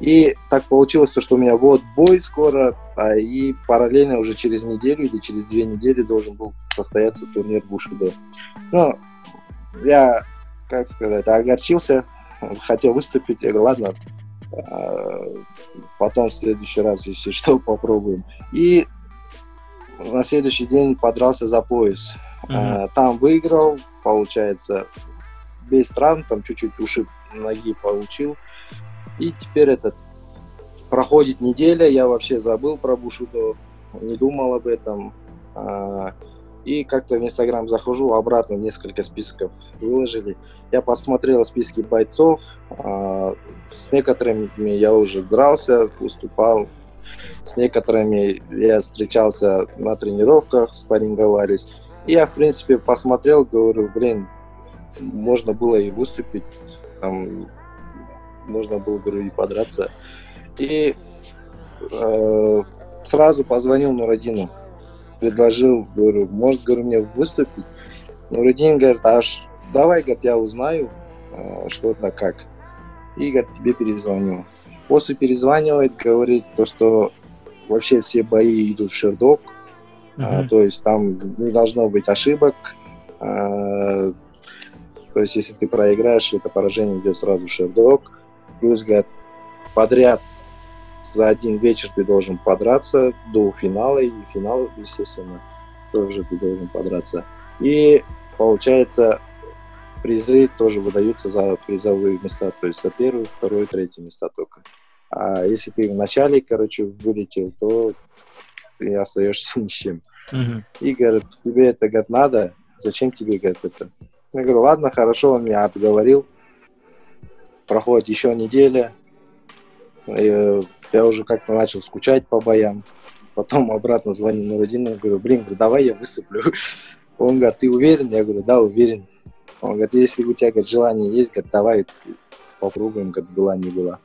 И так получилось, что у меня вот бой скоро, а и параллельно уже через неделю или через две недели должен был состояться турнир Бушидо. Ну, я, как сказать, огорчился, хотел выступить, я говорю, ладно, потом в следующий раз, если что, попробуем. И на следующий день подрался за пояс. Mm-hmm. Там выиграл, получается, без травм, там чуть-чуть ушиб ноги получил. И теперь этот проходит неделя, я вообще забыл про Бушудо, не думал об этом. А, и как-то в Инстаграм захожу, обратно несколько списков выложили. Я посмотрел списки бойцов, а, с некоторыми я уже дрался, выступал, с некоторыми я встречался на тренировках, спарринговались. И я, в принципе, посмотрел, говорю, блин, можно было и выступить, там, можно было, говорю, и подраться. И э, сразу позвонил Нурадину, предложил, говорю, может, говорю, мне выступить? Нурадин говорит, аж давай, говорит, я узнаю, э, что это как. И, говорит, тебе перезвоню. После перезванивает, говорит то, что вообще все бои идут в Шердок, uh-huh. то есть там не должно быть ошибок, а, то есть, если ты проиграешь, это поражение идет сразу шердок. Плюс, говорят, подряд за один вечер ты должен подраться до финала, и финал, естественно, тоже ты должен подраться. И, получается, призы тоже выдаются за призовые места, то есть за первое, второе, третье места только. А если ты в начале, короче, вылетел, то ты остаешься ни с чем. Uh-huh. И говорят, тебе это, говорят, надо, зачем тебе, говорят, это? Я говорю, ладно, хорошо, он меня обговорил. Проходит еще неделя. И я уже как-то начал скучать по боям. Потом обратно звоню на родину, говорю, блин, давай я выступлю. Он говорит, ты уверен? Я говорю, да, уверен. Он говорит, если у тебя говорит, желание есть, говорит, давай попробуем, как была, не была.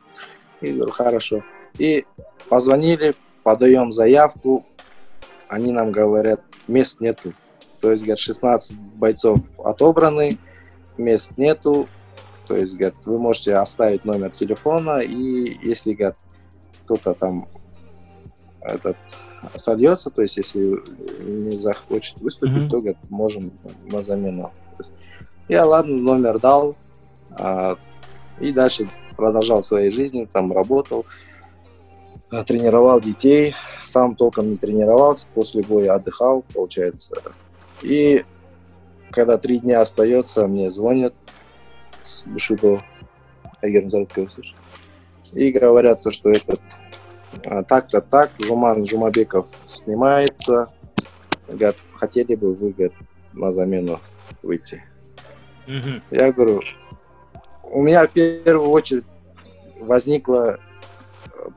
И говорю, хорошо. И позвонили, подаем заявку. Они нам говорят, мест нету. То есть, говорят, 16 бойцов отобраны, мест нету. То есть, говорят, вы можете оставить номер телефона, и если, говорят, кто-то там этот сольется, то есть, если не захочет выступить, mm-hmm. то, говорят, можем на замену. Есть, я, ладно, номер дал, а, и дальше продолжал своей жизнью, там работал, тренировал детей, сам толком не тренировался, после боя отдыхал, получается, и когда три дня остается, мне звонят с Бушидо, слышишь, и говорят то, что этот а, так-то так, Жуман Жумабеков снимается, говорят, хотели бы вы, говорят, на замену выйти. Mm-hmm. Я говорю, у меня в первую очередь возникла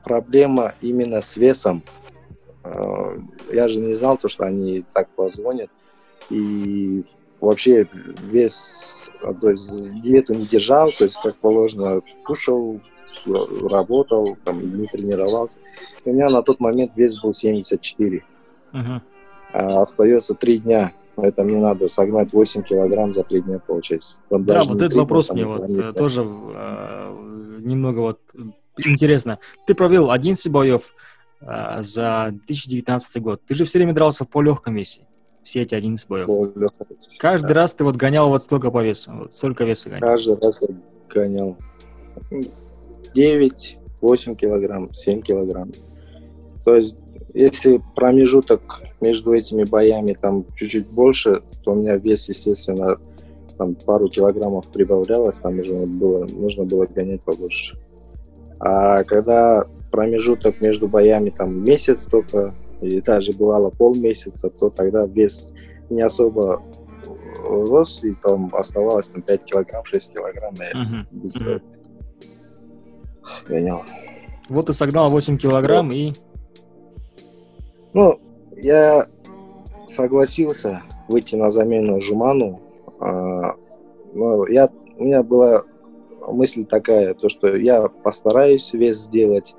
проблема именно с весом. А, я же не знал то, что они так позвонят и вообще вес, то есть диету не держал, то есть как положено кушал, работал, там, не тренировался. И у меня на тот момент вес был 74. Uh-huh. А остается 3 дня. Это мне надо согнать 8 килограмм за 3 дня, получается. Там да, вот этот вопрос мне вот э, тоже э, немного вот интересно. Ты провел 11 боев э, за 2019 год. Ты же все время дрался по легком весе все эти 11 боев. Каждый да. раз ты вот гонял вот столько по весу, вот столько веса гонял. Каждый раз я гонял 9, 8 килограмм, 7 килограмм. То есть, если промежуток между этими боями там чуть-чуть больше, то у меня вес, естественно, там пару килограммов прибавлялось, там уже было, нужно было гонять побольше. А когда промежуток между боями там месяц только, или даже бывало полмесяца, то тогда вес не особо рос, и там оставалось там 5 килограмм, 6 килограмм, я uh-huh. быстро uh-huh. гонял. Вот ты согнал 8 килограмм и... Ну, я согласился выйти на замену Жуману. А, но я, у меня была мысль такая, то что я постараюсь вес сделать,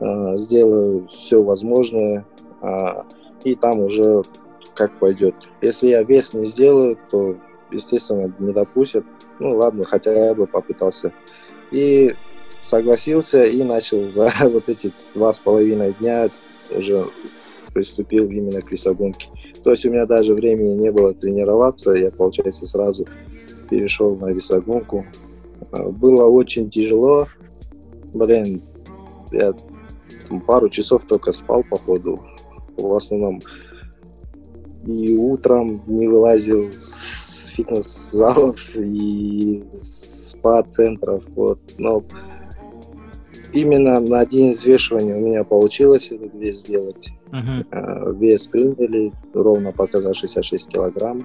а, сделаю все возможное, а, и там уже как пойдет. Если я вес не сделаю, то, естественно, не допустят. Ну ладно, хотя бы попытался. И согласился и начал за вот эти два с половиной дня уже приступил именно к весогонке. То есть у меня даже времени не было тренироваться, я, получается, сразу перешел на весогонку. А, было очень тяжело. Блин, я пару часов только спал, походу. В основном и утром не вылазил с фитнес-залов и спа-центров. Вот. Но именно на день взвешивания у меня получилось этот вес сделать. Uh-huh. Вес приняли, ровно показал 66 килограмм.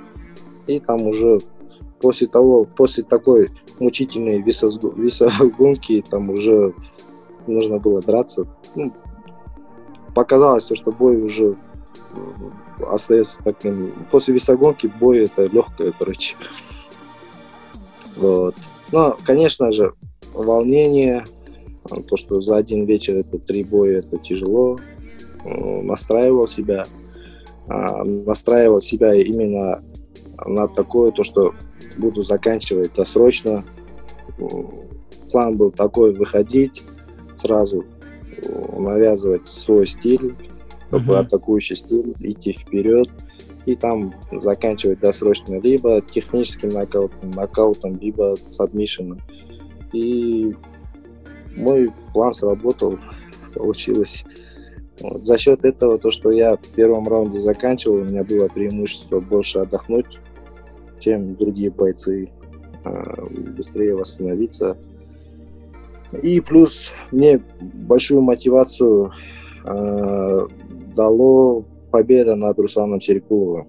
И там уже после того, после такой мучительной весогонки, там уже нужно было драться. Ну, показалось, что бой уже остается таким. После весогонки бой это легкое, короче. Вот. Но, конечно же, волнение, то, что за один вечер это три боя, это тяжело. Настраивал себя, а, настраивал себя именно на такое, то, что буду заканчивать досрочно. План был такой, выходить сразу, навязывать свой стиль, как бы атакующий стиль, идти вперед и там заканчивать досрочно либо техническим нокаутом, нокаутом, либо сабмишином. И мой план сработал, получилось. Вот. За счет этого, то, что я в первом раунде заканчивал, у меня было преимущество больше отдохнуть, чем другие бойцы, а, быстрее восстановиться. И плюс мне большую мотивацию э, дало победа над Русланом Серикуловым.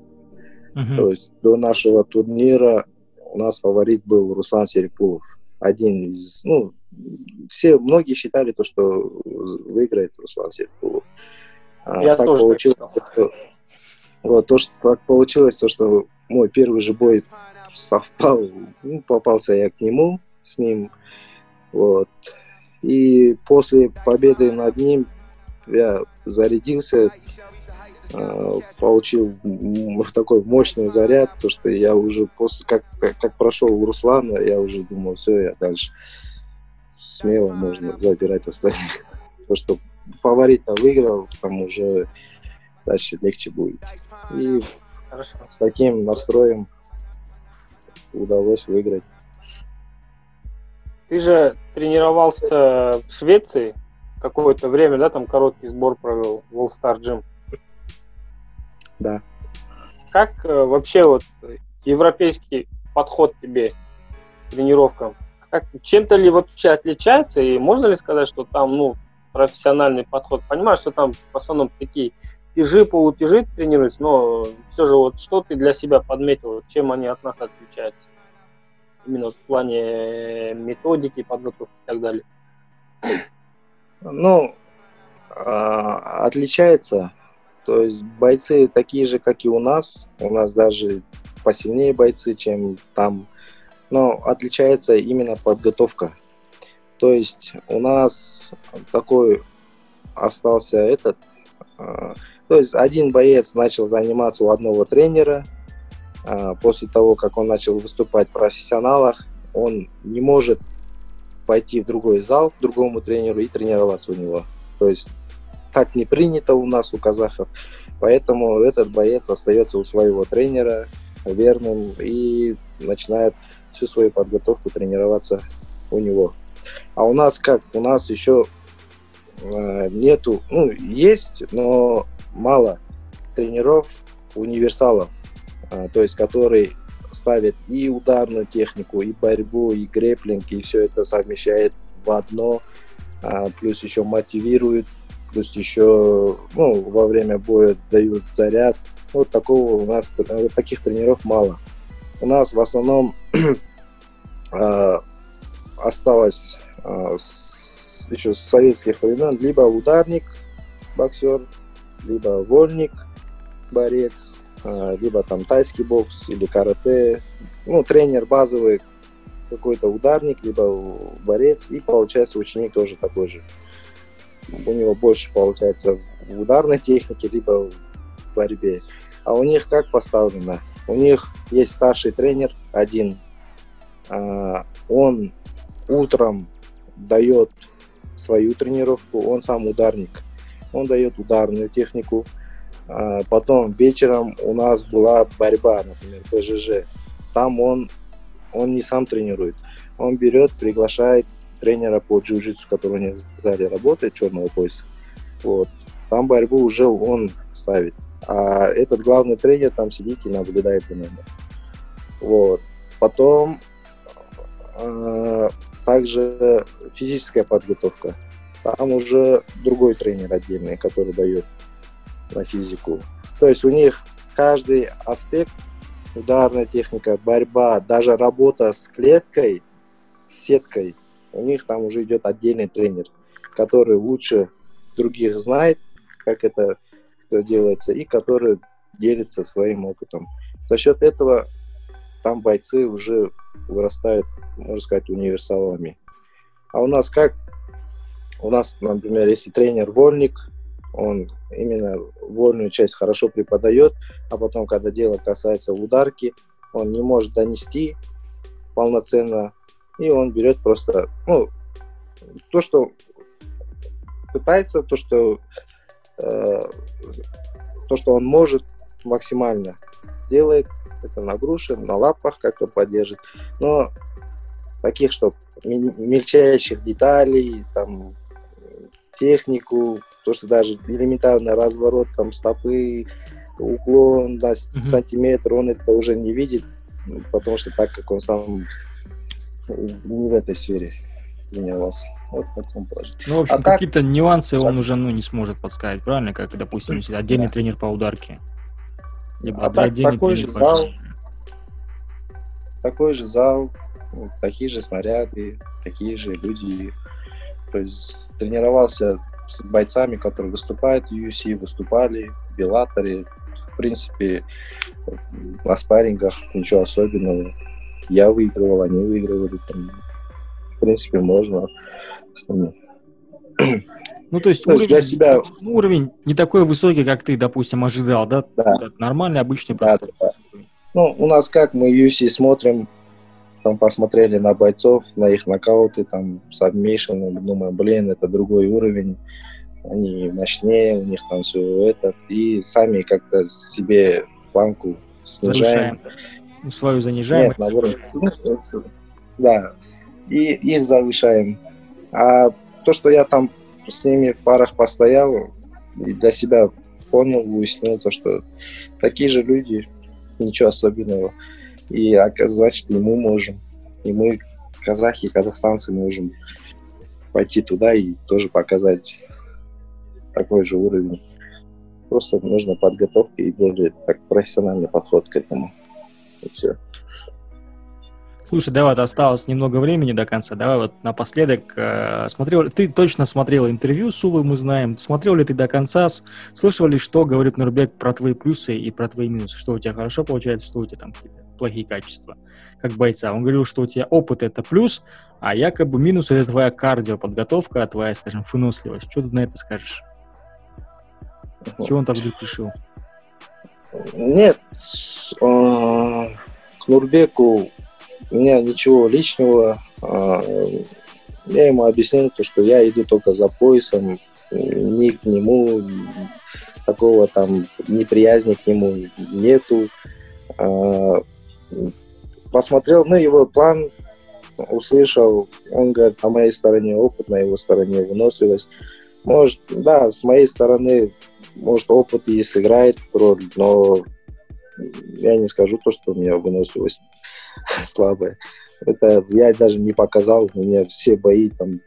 Uh-huh. То есть до нашего турнира у нас фаворит был Руслан Серикулов. Один из, ну, все, многие считали то, что выиграет Руслан Серикулов. А Я так тоже получилось, так что, вот, то, что так получилось, то, что мой первый же бой совпал, ну, попался я к нему, с ним, вот. И после победы над ним я зарядился, а, получил такой мощный заряд, то что я уже после, как, как прошел у Руслана, я уже думал, все, я дальше смело можно забирать остальных. Потому что фаворита выиграл, там уже дальше легче будет. И Хорошо. с таким настроем удалось выиграть. Ты же тренировался в Швеции какое-то время, да, там короткий сбор провел в All Star Gym. Да. Как э, вообще вот европейский подход тебе к тренировкам? Как, чем-то ли вообще отличается? И можно ли сказать, что там, ну, профессиональный подход? Понимаешь, что там в основном такие тяжи, полутяжи тренируются, но все же вот что ты для себя подметил, чем они от нас отличаются? Именно в плане методики, подготовки и так далее. Ну, а, отличается. То есть бойцы такие же, как и у нас. У нас даже посильнее бойцы, чем там. Но отличается именно подготовка. То есть у нас такой остался этот. А, то есть один боец начал заниматься у одного тренера. А, после того, как он начал выступать в профессионалах, он не может пойти в другой зал к другому тренеру и тренироваться у него. То есть так не принято у нас, у казахов. Поэтому этот боец остается у своего тренера верным и начинает всю свою подготовку тренироваться у него. А у нас как? У нас еще э, нету, ну, есть, но мало тренеров, универсалов, э, то есть которые ставит и ударную технику, и борьбу, и греплинг, и все это совмещает в одно. а, плюс еще мотивируют, плюс еще ну, во время боя дают заряд. Вот такого у нас, вот таких тренеров мало. У нас в основном а, осталось а, с, еще с советских времен либо ударник, боксер, либо вольник, борец, а, либо там тайский бокс или карате. Ну, тренер базовый, какой-то ударник, либо борец, и получается ученик тоже такой же. У него больше получается в ударной технике, либо в борьбе. А у них как поставлено? У них есть старший тренер один. А, он утром дает свою тренировку, он сам ударник. Он дает ударную технику. А, потом вечером у нас была борьба, например, ПЖЖ. Там он, он не сам тренирует. Он берет, приглашает тренера по джиу-джитсу, который у них в зале работает, черного пояса. Вот. Там борьбу уже он ставит. А этот главный тренер там сидит и наблюдает за нами. Вот. Потом э, также физическая подготовка. Там уже другой тренер отдельный, который дает на физику. То есть у них каждый аспект, ударная техника, борьба, даже работа с клеткой, с сеткой, у них там уже идет отдельный тренер, который лучше других знает, как это делается, и который делится своим опытом. За счет этого там бойцы уже вырастают, можно сказать, универсалами. А у нас как? У нас, например, если тренер вольник, он именно вольную часть хорошо преподает, а потом, когда дело касается ударки, он не может донести полноценно, и он берет просто, ну, то, что пытается, то, что то, что он может максимально делает, это на груше, на лапах как-то поддержит, но таких, что мельчайших деталей, там, технику, то, что даже элементарный разворот, там, стопы, уклон на mm-hmm. сантиметр, он это уже не видит, потому что так как он сам не в этой сфере тренировался. Вот в таком положении. Ну, в общем, а какие-то так... нюансы он уже ну, не сможет подсказать, правильно? Как, допустим, если отдельный да. тренер по ударке. Либо а так, такой же зал, такой же зал, такие же снаряды, такие же люди. То есть тренировался с бойцами, которые выступают в UFC, выступали в Беллаторе. В принципе, на спаррингах ничего особенного. Я выигрывал, они выигрывали. Там, в принципе, можно с ними. Ну, то есть, то уровень, для себя... уровень не такой высокий, как ты, допустим, ожидал, да? Да. Нормальный, обычный да, да. Ну, у нас как, мы UFC смотрим, там посмотрели на бойцов, на их нокауты, там, submission, думаем, блин, это другой уровень, они мощнее, у них там все это, и сами как-то себе планку снижаем. Завышаем. Свою занижаем. Нет, наоборот. Да, и их завышаем. А то, что я там с ними в парах постоял и для себя понял, выяснил то, что такие же люди, ничего особенного. И значит, и мы можем. И мы, казахи, казахстанцы, можем пойти туда и тоже показать такой же уровень. Просто нужна подготовка и более так профессиональный подход к этому. И все. Слушай, давай, вот осталось немного времени до конца. Давай вот напоследок. Э, смотрел, ты точно смотрел интервью с Увой, мы знаем. Смотрел ли ты до конца? Слышал ли, что говорит Нурбек про твои плюсы и про твои минусы? Что у тебя хорошо получается, что у тебя там плохие качества, как бойца. Он говорил, что у тебя опыт — это плюс, а якобы минус — это твоя кардиоподготовка, твоя, скажем, выносливость. Что ты на это скажешь? Чего он так вдруг решил? Нет, э, к Нурбеку у меня ничего личного. А, я ему объяснил, то, что я иду только за поясом, ни к нему такого там неприязни к нему нету. А, посмотрел на его план, услышал, он говорит, на моей стороне опыт, на его стороне выносливость. Может, да, с моей стороны, может, опыт и сыграет роль, но я не скажу то, что у меня выносливость слабая. Это я даже не показал. У меня все бои там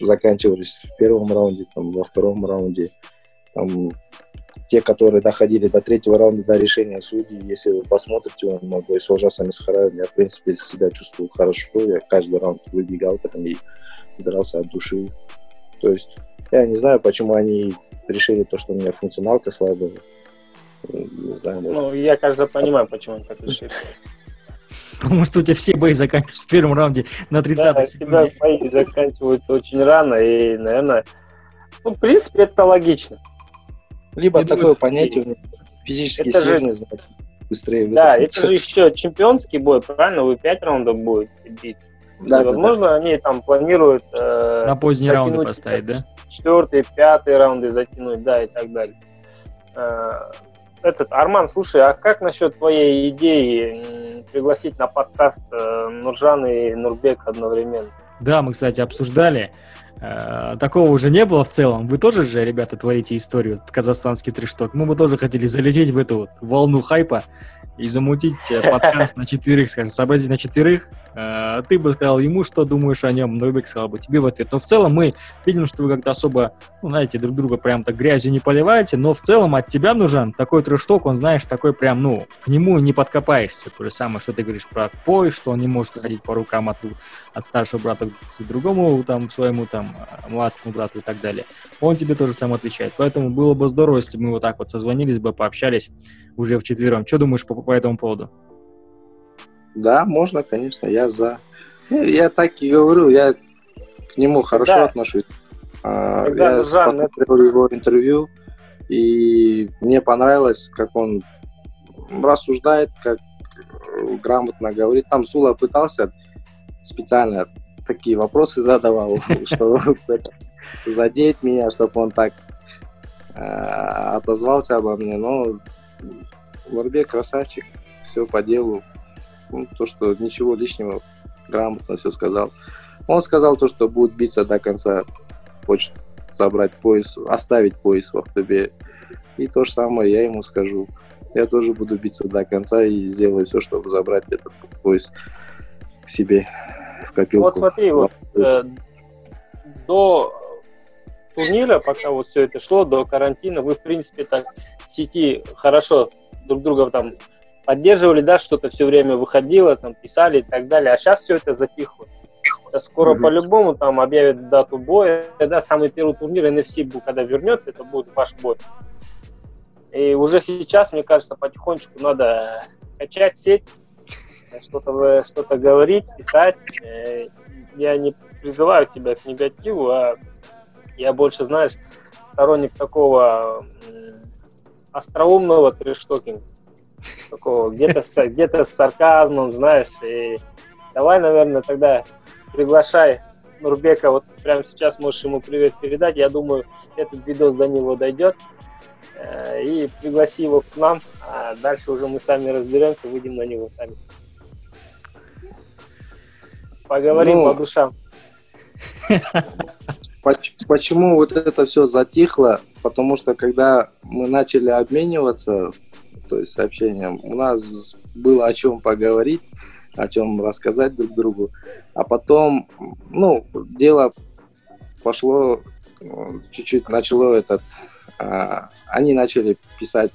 заканчивались в первом раунде, там, во втором раунде. Там, те, которые доходили до третьего раунда, до решения судей, если вы посмотрите, он мой бой с ужасами Сахараевым, я, в принципе, себя чувствовал хорошо, я каждый раунд выбегал потом и дрался от души. То есть я не знаю, почему они решили то, что у меня функционалка слабая. Не знаю, может... Ну, я, кажется, понимаю, почему они так решили. Потому что у тебя все бои заканчиваются в первом раунде на 30-й да, секунде. тебя бои заканчиваются очень рано, и, наверное, ну, в принципе, это логично. Либо Я такое думаю, понятие физически это сильный, же... быстрее. Да, это же еще чемпионский бой, правильно? Вы пять раундов будете бить. Да, возможно, да, да. они там планируют... Э, На поздние раунды поставить, да? Четвертый, пятый раунды затянуть, да, и так далее. Э, этот, Арман, слушай, а как насчет твоей идеи пригласить на подкаст э, Нуржан и Нурбек одновременно? Да, мы, кстати, обсуждали. Э, такого уже не было в целом. Вы тоже же, ребята, творите историю, казахстанский трешток. Мы бы тоже хотели залететь в эту вот волну хайпа и замутить э, подкаст на четверых, скажем, сообразить на четверых. Э, ты бы сказал ему, что думаешь о нем, Нурбек сказал бы тебе в ответ. Но в целом мы видим, что вы как-то особо, ну, знаете, друг друга прям так грязью не поливаете, но в целом от тебя нужен такой трешток, он, знаешь, такой прям, ну, к нему не подкопаешься. То же самое, что ты говоришь про пой, что он не может ходить по рукам от, от старшего брата к другому, там, своему, там, младшему брату и так далее. Он тебе тоже сам отвечает. Поэтому было бы здорово, если бы мы вот так вот созвонились бы, пообщались уже в четвером. Что думаешь по, по этому поводу? Да, можно, конечно, я за. Ну, я так и говорю, я к нему хорошо да. отношусь. А, Тогда я Жан, смотрел это... его интервью, и мне понравилось, как он рассуждает, как грамотно говорит. Там Сула пытался специально такие вопросы задавал, чтобы задеть меня, чтобы он так а, отозвался обо мне. Но Нурбек красавчик, все по делу. Ну, то, что ничего лишнего, грамотно все сказал. Он сказал то, что будет биться до конца, хочет забрать пояс, оставить пояс в автобе. И то же самое я ему скажу. Я тоже буду биться до конца и сделаю все, чтобы забрать этот пояс к себе в копилку. Вот смотри, вот э, до турнира, пока вот все это шло, до карантина, вы, в принципе, так в сети хорошо друг друга там поддерживали, да, что-то все время выходило, там писали и так далее, а сейчас все это затихло. Скоро mm-hmm. по-любому там объявят дату боя, да, самый первый турнир NFC, когда вернется, это будет ваш бой. И уже сейчас, мне кажется, потихонечку надо качать сеть, что-то что говорить, писать. Э, я не призываю тебя к негативу, а я больше, знаешь, сторонник такого остроумного трештокинга. Такого где-то с, где с сарказмом, знаешь. И давай, наверное, тогда приглашай Нурбека, вот прямо сейчас можешь ему привет передать. Я думаю, этот видос до него дойдет. Э, и пригласи его к нам, а дальше уже мы сами разберемся, выйдем на него сами. Поговорим ну, по душам. Почему вот это все затихло? Потому что когда мы начали обмениваться, то есть сообщением, у нас было о чем поговорить, о чем рассказать друг другу. А потом, ну, дело пошло, чуть-чуть начало этот, а, они начали писать,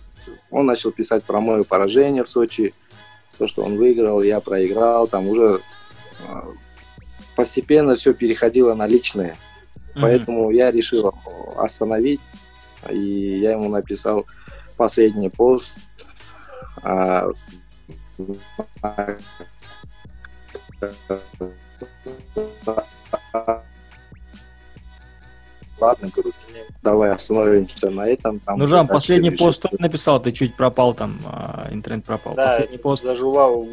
он начал писать про мое поражение в Сочи, то, что он выиграл, я проиграл, там уже а, постепенно все переходило на личное. Mm-hmm. Поэтому я решил остановить, и я ему написал последний пост. А, ладно, говорю, давай остановимся на этом. Там ну, Жан, последний пост что написал, ты чуть пропал там, а, интернет пропал. Да, последний пост. зажувал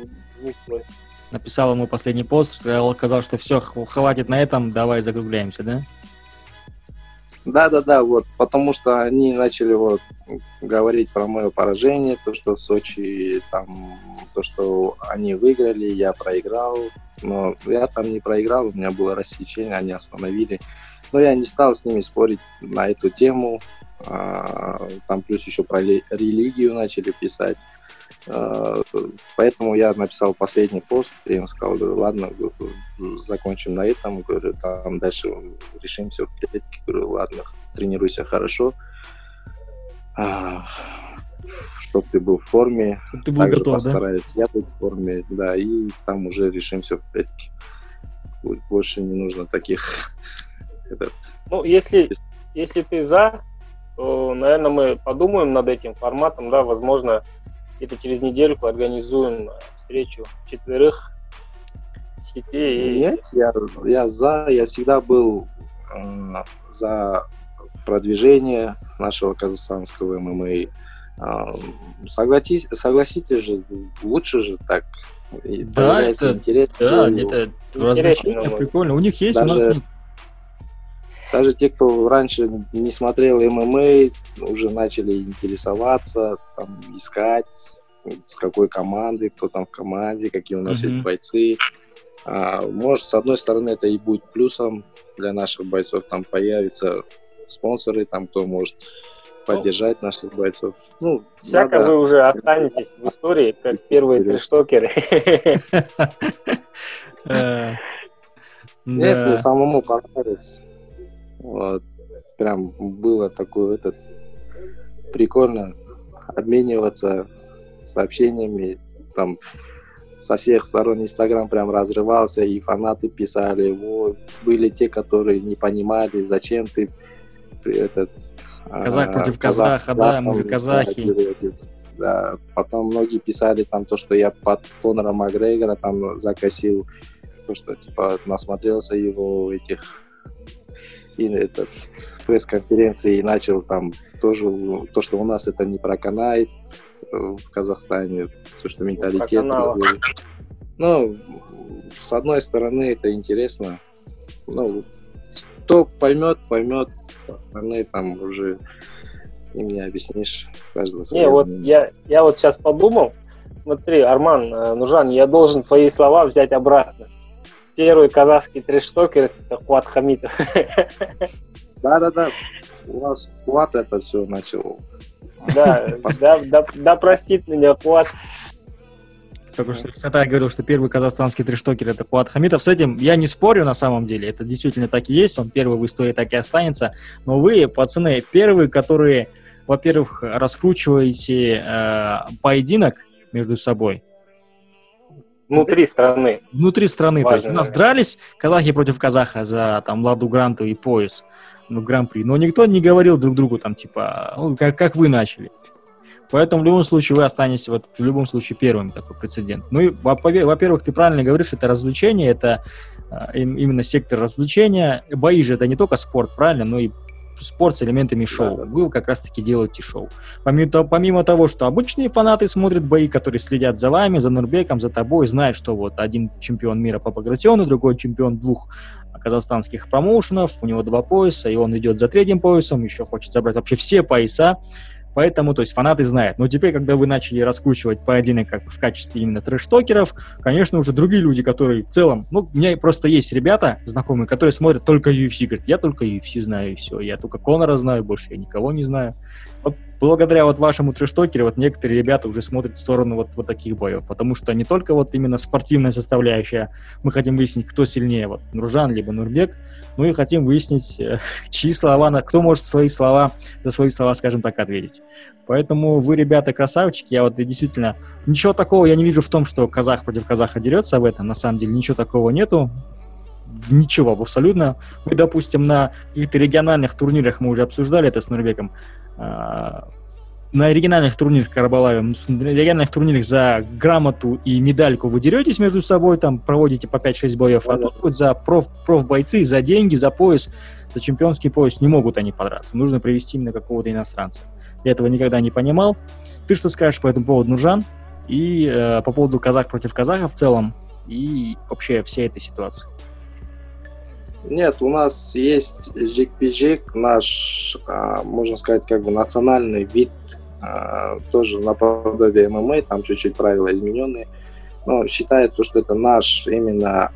Написал ему последний пост, сказал, что все, хватит на этом, давай закругляемся, да? Да, да, да, вот, потому что они начали вот говорить про мое поражение, то, что в Сочи, там, то, что они выиграли, я проиграл, но я там не проиграл, у меня было рассечение, они остановили. Но я не стал с ними спорить на эту тему, а, там плюс еще про религию начали писать. Поэтому я написал последний пост, и им сказал, ладно, закончим на этом, говорю, там дальше решим все в клетке, говорю, ладно, тренируйся хорошо, а, чтобы ты был в форме, ты был готов, постараюсь да? я быть в форме, да, и там уже решим все в клетке. Больше не нужно таких этот, ну, если, если ты за, то, наверное, мы подумаем над этим форматом, да, возможно, где-то через недельку организуем встречу четверых сетей. Нет, я, я за, я всегда был э, за продвижение нашего казахстанского ММА. Э, согласитесь, согласитесь же, лучше же так. Да, это, интерес, да, это развлечение прикольно. У них есть, даже, у нас нет. Даже те, кто раньше не смотрел ММА, уже начали интересоваться, там, искать, с какой команды, кто там в команде, какие у нас mm-hmm. есть бойцы. А, может, с одной стороны, это и будет плюсом для наших бойцов. Там появятся спонсоры, там кто может поддержать наших бойцов. Ну, Всяко надо... вы уже останетесь в истории, как первые трештокеры. Нет, мне самому понравилось. Вот. Прям было такое этот прикольно обмениваться сообщениями, там со всех сторон Инстаграм прям разрывался, и фанаты писали, вот, были те, которые не понимали, зачем ты этот... Казах а, против казаха, да, да, мы же казахи. Да, потом многие писали там то, что я под Конора Макгрегора там закосил, то, что типа насмотрелся его этих этот пресс-конференции и начал там тоже то, что у нас это не проканает в Казахстане, то, что менталитет. Ну, с одной стороны, это интересно. Ну, кто поймет, поймет, остальные там уже им не объяснишь. Каждого не, вот я, я вот сейчас подумал, смотри, Арман, э, Нужан, я должен свои слова взять обратно первый казахский трештокер это Хуат Хамитов. Да-да-да, у нас Хуат это все начал. Да, да, да, да простит меня Хуат. Только что я говорил, что первый казахстанский трештокер это Хуат Хамитов. С этим я не спорю на самом деле. Это действительно так и есть. Он первый в истории так и останется. Но вы, пацаны, первые, которые, во-первых, раскручиваете э, поединок между собой. Внутри страны. Внутри страны. Важно, то есть у нас дрались казахи против казаха за там Ладу Гранту и пояс, ну, Гран-при. Но никто не говорил друг другу там, типа, ну, как, как вы начали. Поэтому в любом случае вы останетесь вот в любом случае первым такой прецедент. Ну и, во-первых, ты правильно говоришь, это развлечение, это э, именно сектор развлечения. Бои же это не только спорт, правильно, но и спорт с элементами шоу. Да, да. Вы как раз-таки делаете шоу. Помимо, помимо того, что обычные фанаты смотрят бои, которые следят за вами, за Нурбеком, за тобой, знают, что вот один чемпион мира по Багратиону, другой чемпион двух казахстанских промоушенов, у него два пояса, и он идет за третьим поясом, еще хочет забрать вообще все пояса. Поэтому, то есть, фанаты знают. Но теперь, когда вы начали раскручивать поединок как в качестве именно трэш-токеров, конечно, уже другие люди, которые в целом... Ну, у меня просто есть ребята знакомые, которые смотрят только UFC. Говорят, я только UFC знаю, и все. Я только Конора знаю, больше я никого не знаю. Благодаря вот вашему трэш-токеру вот некоторые ребята уже смотрят в сторону вот, вот таких боев, потому что не только вот именно спортивная составляющая, мы хотим выяснить, кто сильнее, вот Нуржан либо Нурбек, ну и хотим выяснить, э, чьи слова, кто может свои слова, за свои слова, скажем так, ответить. Поэтому вы, ребята, красавчики, я вот действительно, ничего такого я не вижу в том, что казах против казаха дерется в этом, на самом деле ничего такого нету, ничего абсолютно. Вы, допустим, на каких-то региональных турнирах, мы уже обсуждали это с Нурбеком, а, на оригинальных турнирах Карабалаве, на оригинальных турнирах за грамоту и медальку вы деретесь между собой, там проводите по 5-6 боев, а тут вот за проф, профбойцы, за деньги, за пояс, за чемпионский пояс не могут они подраться. Нужно привести именно какого-то иностранца. Я этого никогда не понимал. Ты что скажешь по этому поводу, Нуржан? И э, по поводу казах против казаха в целом, и вообще всей этой ситуации? Нет, у нас есть жик-пижик, наш, а, можно сказать, как бы национальный вид, а, тоже наподобие ММА, там чуть-чуть правила измененные, но считает то, что это наш именно,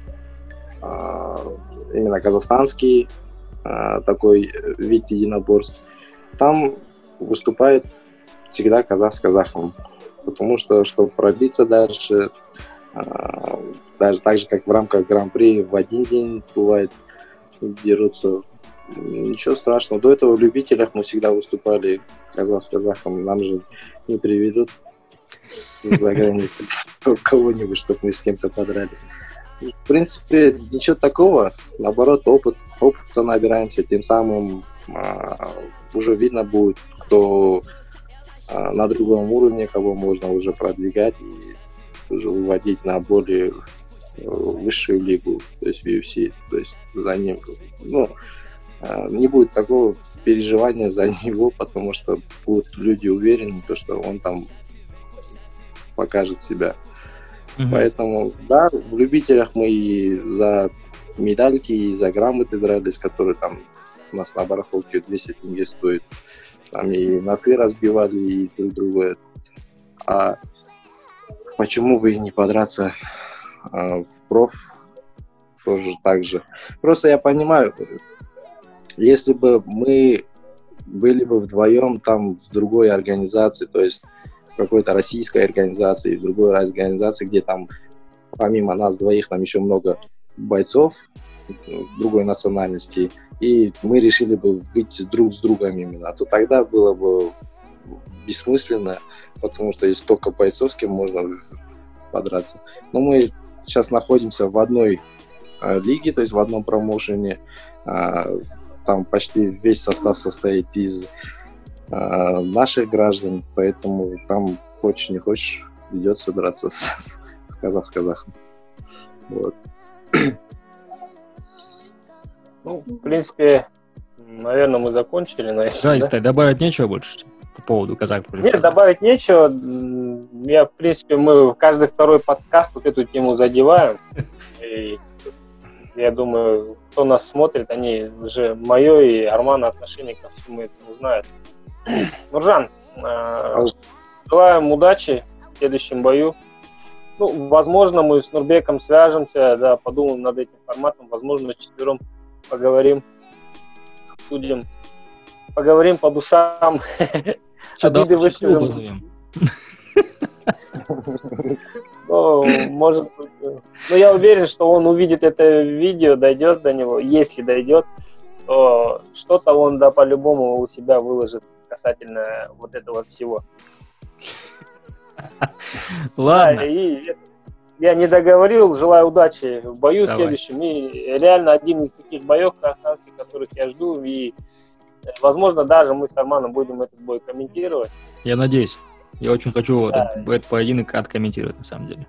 а, именно казахстанский такой вид единоборств. Там выступает всегда казах с казахом, потому что, чтобы пробиться дальше, даже так же, как в рамках Гран-при в один день бывает дерутся. Ничего страшного. До этого в любителях мы всегда выступали казах с казахом. Нам же не приведут за границей кого-нибудь, чтобы мы с кем-то подрались. В принципе, ничего такого. Наоборот, опыт, опыта набираемся, тем самым а, уже видно будет, кто а, на другом уровне, кого можно уже продвигать и уже выводить на более высшую лигу, то есть UFC, то есть за ним, ну, а, не будет такого переживания за него, потому что будут люди уверены, то, что он там покажет себя. Угу. Поэтому, да, в любителях мы и за медальки, и за грамоты дрались, которые там у нас на барахолке 200 тенге стоит. Там и носы разбивали, и друг друга. А почему бы и не подраться в проф тоже так же? Просто я понимаю, если бы мы были бы вдвоем там с другой организацией, то есть какой-то российской организации, другой организации, где там помимо нас двоих там еще много бойцов другой национальности, и мы решили бы выйти друг с другом именно, то тогда было бы бессмысленно, потому что есть столько бойцов, с кем можно подраться. Но мы сейчас находимся в одной э, лиге, то есть в одном промоушене. Э, там почти весь состав состоит из э, наших граждан, поэтому там хочешь не хочешь придется драться с, с казах с казахом. Вот. Ну, в принципе, наверное, мы закончили на этом. Да, да? добавить нечего больше по поводу казахов? Нет, добавить нечего. Я, в принципе, мы каждый второй подкаст вот эту тему задеваем. И я думаю, кто нас смотрит, они уже мое и Армана отношение ко всему этому знают. Нуржан, э, желаем удачи в следующем бою. Ну, возможно, мы с Нурбеком свяжемся, да, подумаем над этим форматом. Возможно, четвером поговорим, обсудим, поговорим по душам. Что, Обиды выскажем. Ну, может быть. Ну, я уверен, что он увидит это видео, дойдет до него. Если дойдет, то что-то он, да, по-любому у себя выложит касательно вот этого всего. Ладно. Да, и я не договорил, желаю удачи в бою Давай. следующем. И реально один из таких боев казахстанских, которых я жду. И, возможно, даже мы с Арманом будем этот бой комментировать. Я надеюсь. Я очень хочу да. этот, этот поединок откомментировать, на самом деле.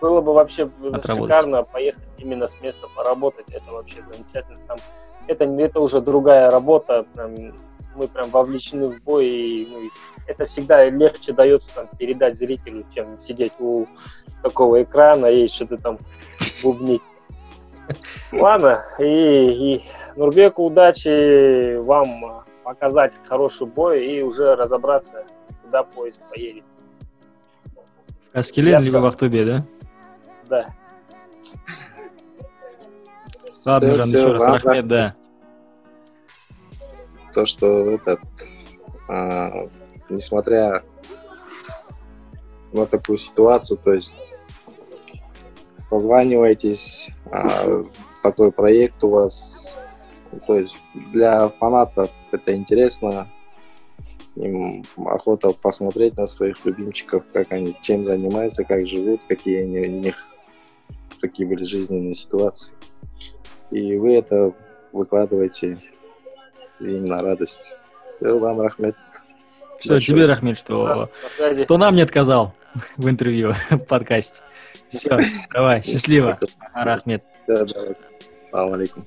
Было бы вообще шикарно поехать именно с места поработать. Это вообще замечательно. Там, это, это уже другая работа. Прям, мы прям вовлечены в бой. И ну, это всегда легче дается там, передать зрителю, чем сидеть у такого экрана и что-то там бубнить. Ладно, и, и Нурбеку удачи вам показать хороший бой и уже разобраться, куда поезд поедет. В Каскелен, либо в Ахтубе, да? Да. Ладно, все, Жан, все, еще раз, ладно. Рахмет, да. То, что этот, а, несмотря на такую ситуацию, то есть позванивайтесь, а, такой проект у вас, то есть для фанатов это интересно, им охота посмотреть на своих любимчиков, как они чем занимаются, как живут, какие они, у них какие были жизненные ситуации. И вы это выкладываете им на радость. Все, вам рахмет. Все, Большое. тебе рахмет, что, что нам не отказал в интервью, в подкасте. Все, давай, счастливо. Рахмет. Да. Салам алейкум.